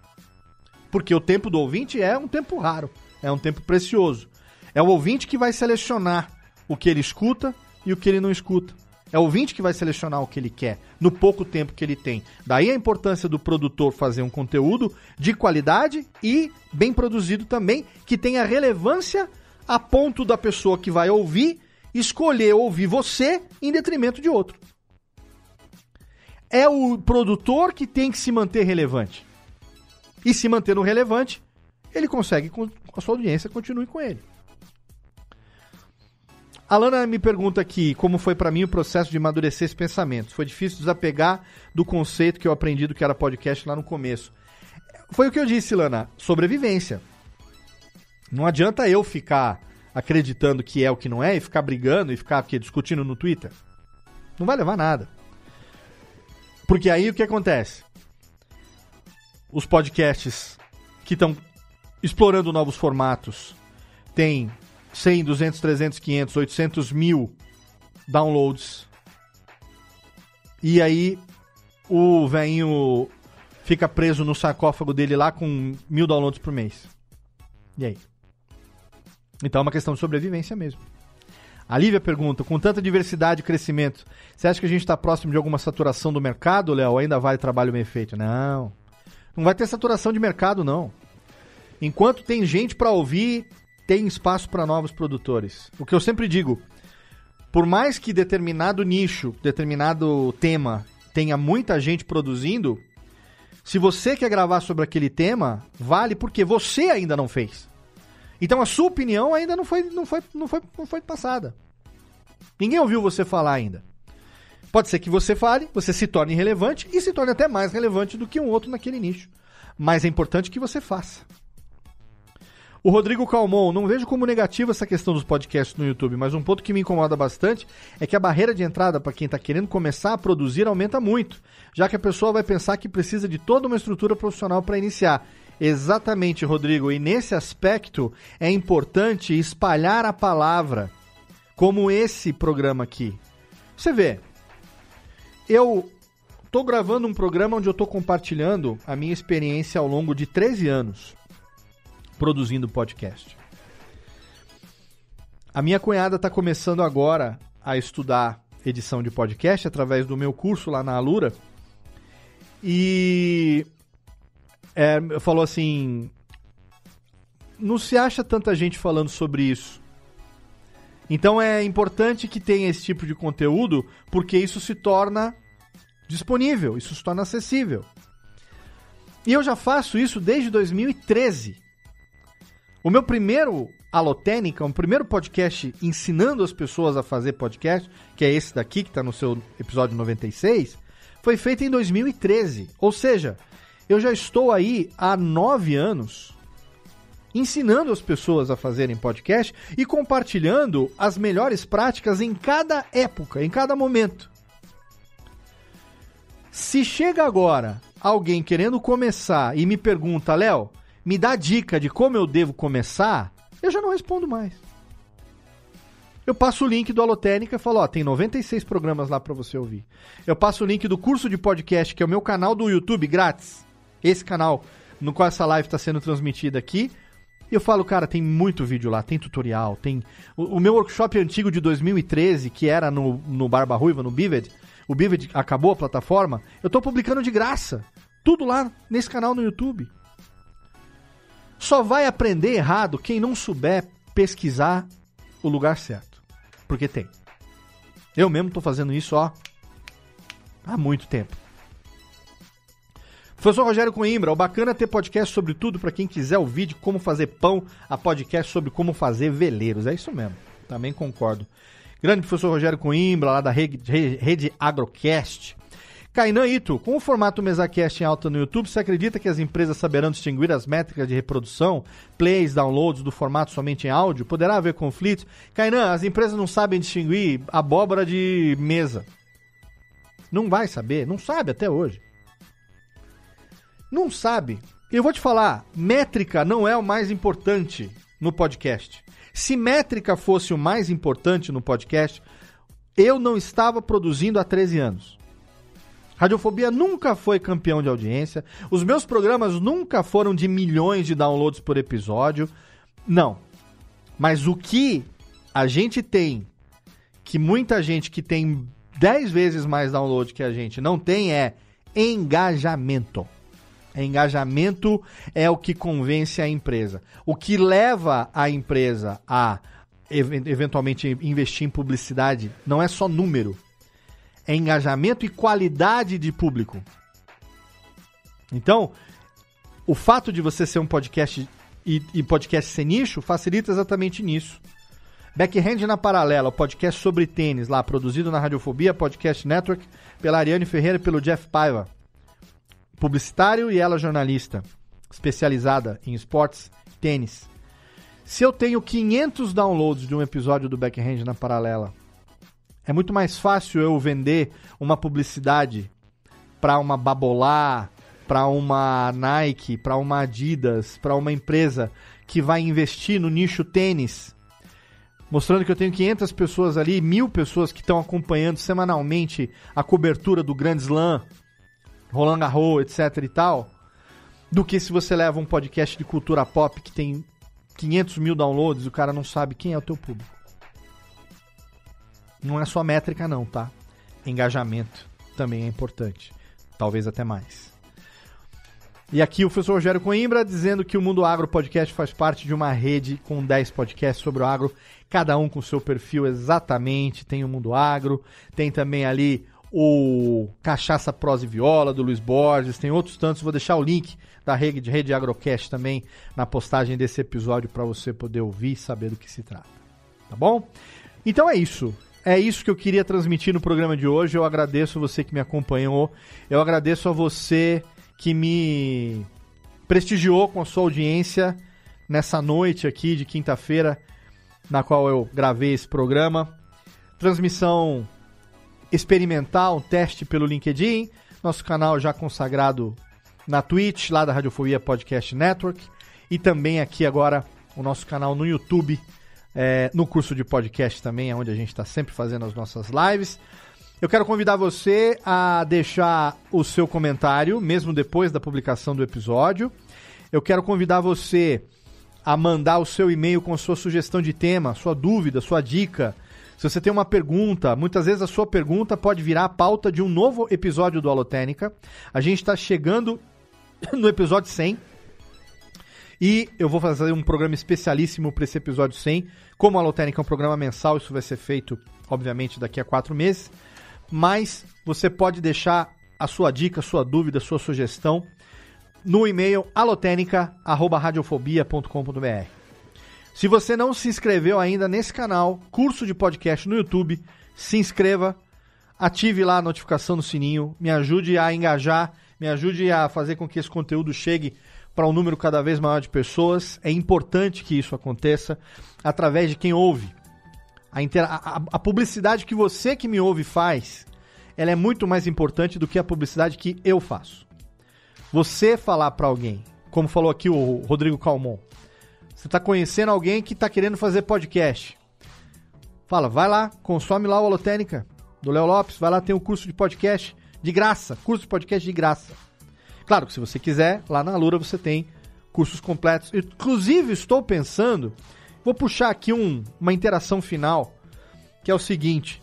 Porque o tempo do ouvinte é um tempo raro, é um tempo precioso. É o ouvinte que vai selecionar o que ele escuta e o que ele não escuta. É o ouvinte que vai selecionar o que ele quer, no pouco tempo que ele tem. Daí a importância do produtor fazer um conteúdo de qualidade e bem produzido também, que tenha relevância a ponto da pessoa que vai ouvir escolher ouvir você em detrimento de outro. É o produtor que tem que se manter relevante e se mantendo relevante, ele consegue com a sua audiência continue com ele. A Lana me pergunta aqui como foi para mim o processo de amadurecer esses pensamentos. Foi difícil desapegar do conceito que eu aprendi do que era podcast lá no começo. Foi o que eu disse, Lana, sobrevivência. Não adianta eu ficar acreditando que é o que não é e ficar brigando e ficar aqui, discutindo no Twitter. Não vai levar nada. Porque aí o que acontece? os podcasts que estão explorando novos formatos têm 100, 200, 300, 500, 800 mil downloads. E aí o velhinho fica preso no sarcófago dele lá com mil downloads por mês. E aí? Então é uma questão de sobrevivência mesmo. A Lívia pergunta: com tanta diversidade e crescimento, você acha que a gente está próximo de alguma saturação do mercado, Léo? Ainda vale trabalho bem feito? Não. Não vai ter saturação de mercado, não. Enquanto tem gente para ouvir, tem espaço para novos produtores. O que eu sempre digo, por mais que determinado nicho, determinado tema tenha muita gente produzindo, se você quer gravar sobre aquele tema, vale porque você ainda não fez. Então a sua opinião ainda não foi, não foi, não foi, não foi passada. Ninguém ouviu você falar ainda. Pode ser que você fale, você se torne relevante e se torne até mais relevante do que um outro naquele nicho. Mas é importante que você faça. O Rodrigo Calmon, não vejo como negativo essa questão dos podcasts no YouTube, mas um ponto que me incomoda bastante é que a barreira de entrada para quem está querendo começar a produzir aumenta muito, já que a pessoa vai pensar que precisa de toda uma estrutura profissional para iniciar. Exatamente, Rodrigo, e nesse aspecto é importante espalhar a palavra, como esse programa aqui. Você vê, eu estou gravando um programa onde eu estou compartilhando a minha experiência ao longo de 13 anos produzindo podcast. A minha cunhada está começando agora a estudar edição de podcast através do meu curso lá na Alura. E é, falou assim: não se acha tanta gente falando sobre isso. Então é importante que tenha esse tipo de conteúdo, porque isso se torna disponível, isso se torna acessível. E eu já faço isso desde 2013. O meu primeiro Alotênica, o primeiro podcast ensinando as pessoas a fazer podcast, que é esse daqui, que está no seu episódio 96, foi feito em 2013. Ou seja, eu já estou aí há nove anos ensinando as pessoas a fazerem podcast e compartilhando as melhores práticas em cada época, em cada momento. Se chega agora alguém querendo começar e me pergunta, Léo, me dá dica de como eu devo começar, eu já não respondo mais. Eu passo o link do Alotênica e falo, ó, tem 96 programas lá para você ouvir. Eu passo o link do curso de podcast, que é o meu canal do YouTube, grátis. Esse canal no qual essa live está sendo transmitida aqui. E eu falo, cara, tem muito vídeo lá, tem tutorial, tem... O, o meu workshop antigo de 2013, que era no, no Barba Ruiva, no Bivid, o Bivid acabou a plataforma, eu tô publicando de graça. Tudo lá nesse canal no YouTube. Só vai aprender errado quem não souber pesquisar o lugar certo. Porque tem. Eu mesmo estou fazendo isso ó, há muito tempo. Professor Rogério Coimbra, o bacana é ter podcast sobre tudo para quem quiser ouvir de como fazer pão, a podcast sobre como fazer veleiros. É isso mesmo. Também concordo. Grande professor Rogério Coimbra, lá da Rede, Rede Agrocast. Kainan Ito, com o formato MesaCast em alta no YouTube, você acredita que as empresas saberão distinguir as métricas de reprodução, plays, downloads do formato somente em áudio? Poderá haver conflitos? Kainan, as empresas não sabem distinguir abóbora de mesa. Não vai saber, não sabe até hoje. Não sabe. Eu vou te falar, métrica não é o mais importante no podcast. Se métrica fosse o mais importante no podcast, eu não estava produzindo há 13 anos. Radiofobia nunca foi campeão de audiência. Os meus programas nunca foram de milhões de downloads por episódio. Não. Mas o que a gente tem, que muita gente que tem 10 vezes mais download que a gente não tem, é engajamento. Engajamento é o que convence a empresa. O que leva a empresa a eventualmente investir em publicidade não é só número é engajamento e qualidade de público. Então, o fato de você ser um podcast e, e podcast ser nicho facilita exatamente nisso. Backhand na Paralela, o podcast sobre tênis, lá produzido na Radiofobia Podcast Network, pela Ariane Ferreira e pelo Jeff Paiva. Publicitário e ela jornalista, especializada em esportes, tênis. Se eu tenho 500 downloads de um episódio do Backhand na Paralela é muito mais fácil eu vender uma publicidade para uma Babolá, para uma Nike, para uma Adidas, para uma empresa que vai investir no nicho tênis, mostrando que eu tenho 500 pessoas ali, mil pessoas que estão acompanhando semanalmente a cobertura do Grand Slam, Roland Garros, etc e tal, do que se você leva um podcast de cultura pop que tem 500 mil downloads e o cara não sabe quem é o teu público. Não é só métrica, não, tá? Engajamento também é importante. Talvez até mais. E aqui o professor Rogério Coimbra dizendo que o Mundo Agro Podcast faz parte de uma rede com 10 podcasts sobre o agro, cada um com seu perfil exatamente. Tem o Mundo Agro, tem também ali o Cachaça Prosa e Viola do Luiz Borges, tem outros tantos. Vou deixar o link da rede, rede Agrocast também na postagem desse episódio para você poder ouvir e saber do que se trata. Tá bom? Então é isso é isso que eu queria transmitir no programa de hoje. Eu agradeço você que me acompanhou. Eu agradeço a você que me prestigiou com a sua audiência nessa noite aqui de quinta-feira, na qual eu gravei esse programa. Transmissão experimental, teste pelo LinkedIn, nosso canal já consagrado na Twitch, lá da Radiofobia Podcast Network, e também aqui agora o nosso canal no YouTube, é, no curso de podcast também, é onde a gente está sempre fazendo as nossas lives. Eu quero convidar você a deixar o seu comentário, mesmo depois da publicação do episódio. Eu quero convidar você a mandar o seu e-mail com sua sugestão de tema, sua dúvida, sua dica. Se você tem uma pergunta, muitas vezes a sua pergunta pode virar a pauta de um novo episódio do Alotênica. A gente está chegando no episódio 100. E eu vou fazer um programa especialíssimo para esse episódio 100. Como a Alotênica é um programa mensal, isso vai ser feito, obviamente, daqui a quatro meses. Mas você pode deixar a sua dica, a sua dúvida, a sua sugestão no e-mail alotenica@radiofobia.com.br. Se você não se inscreveu ainda nesse canal, curso de podcast no YouTube, se inscreva, ative lá a notificação no sininho, me ajude a engajar, me ajude a fazer com que esse conteúdo chegue para um número cada vez maior de pessoas. É importante que isso aconteça através de quem ouve. A, a, a, publicidade que você que me ouve faz, ela é muito mais importante do que a publicidade que eu faço. Você falar para alguém, como falou aqui o Rodrigo Calmon, você está conhecendo alguém que está querendo fazer podcast. Fala, vai lá, consome lá o Holotênica do Léo Lopes, vai lá, tem o curso de podcast de graça, curso de podcast de graça. Claro que se você quiser, lá na Alura você tem cursos completos. Inclusive, estou pensando, vou puxar aqui um, uma interação final, que é o seguinte.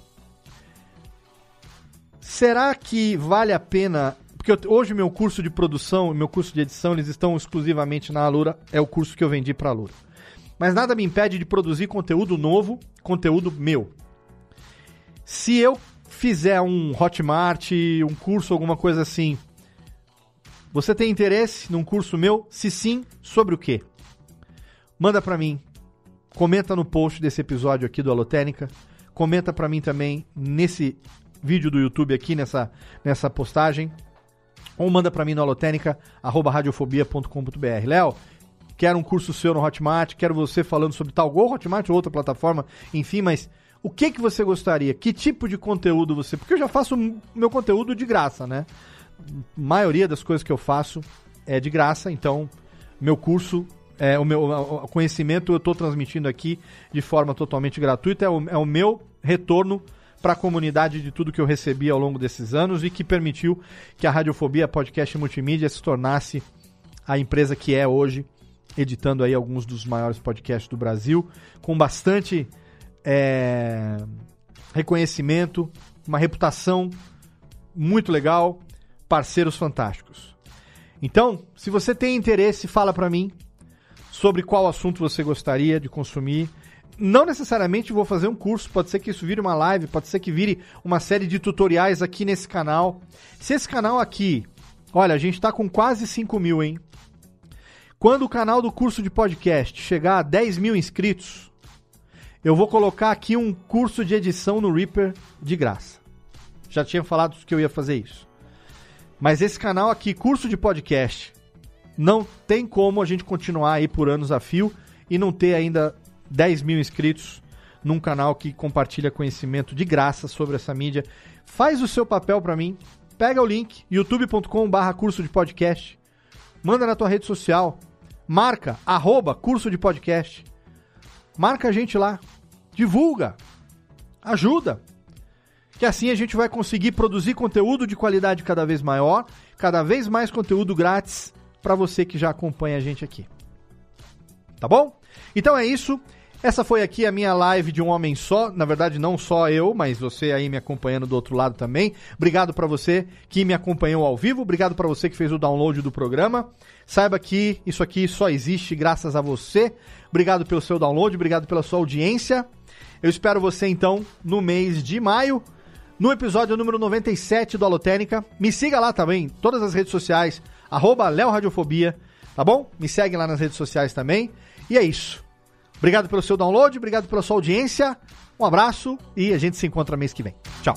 Será que vale a pena porque hoje meu curso de produção e meu curso de edição, eles estão exclusivamente na Alura, é o curso que eu vendi para a Alura. Mas nada me impede de produzir conteúdo novo, conteúdo meu. Se eu fizer um Hotmart, um curso, alguma coisa assim, você tem interesse num curso meu? Se sim, sobre o quê? Manda para mim. Comenta no post desse episódio aqui do Alotênica. Comenta para mim também nesse vídeo do YouTube aqui, nessa, nessa postagem ou manda para mim no alotênica@radiofobia.com.br. Léo, quero um curso seu no Hotmart, quero você falando sobre tal ou Hotmart ou outra plataforma, enfim, mas o que que você gostaria? Que tipo de conteúdo você? Porque eu já faço meu conteúdo de graça, né? Maioria das coisas que eu faço é de graça, então meu curso é, o meu o conhecimento eu estou transmitindo aqui de forma totalmente gratuita, é o, é o meu retorno para a comunidade de tudo que eu recebi ao longo desses anos e que permitiu que a Radiofobia Podcast Multimídia se tornasse a empresa que é hoje, editando aí alguns dos maiores podcasts do Brasil, com bastante é, reconhecimento, uma reputação muito legal, parceiros fantásticos. Então, se você tem interesse, fala para mim sobre qual assunto você gostaria de consumir não necessariamente vou fazer um curso, pode ser que isso vire uma live, pode ser que vire uma série de tutoriais aqui nesse canal. Se esse canal aqui, olha, a gente tá com quase 5 mil, hein? Quando o canal do curso de podcast chegar a 10 mil inscritos, eu vou colocar aqui um curso de edição no Reaper de graça. Já tinha falado que eu ia fazer isso. Mas esse canal aqui, curso de podcast, não tem como a gente continuar aí por anos a fio e não ter ainda 10 mil inscritos num canal que compartilha conhecimento de graça sobre essa mídia. Faz o seu papel para mim, pega o link, youtube.com/barra curso de podcast, manda na tua rede social, marca, arroba curso de podcast, marca a gente lá, divulga, ajuda, que assim a gente vai conseguir produzir conteúdo de qualidade cada vez maior, cada vez mais conteúdo grátis para você que já acompanha a gente aqui. Tá bom? Então é isso. Essa foi aqui a minha live de um homem só, na verdade não só eu, mas você aí me acompanhando do outro lado também. Obrigado para você que me acompanhou ao vivo, obrigado para você que fez o download do programa. Saiba que isso aqui só existe graças a você. Obrigado pelo seu download, obrigado pela sua audiência. Eu espero você então no mês de maio, no episódio número 97 do Alotênica. Me siga lá também, todas as redes sociais, arroba Radiofobia, tá bom? Me segue lá nas redes sociais também. E é isso. Obrigado pelo seu download, obrigado pela sua audiência. Um abraço e a gente se encontra mês que vem. Tchau.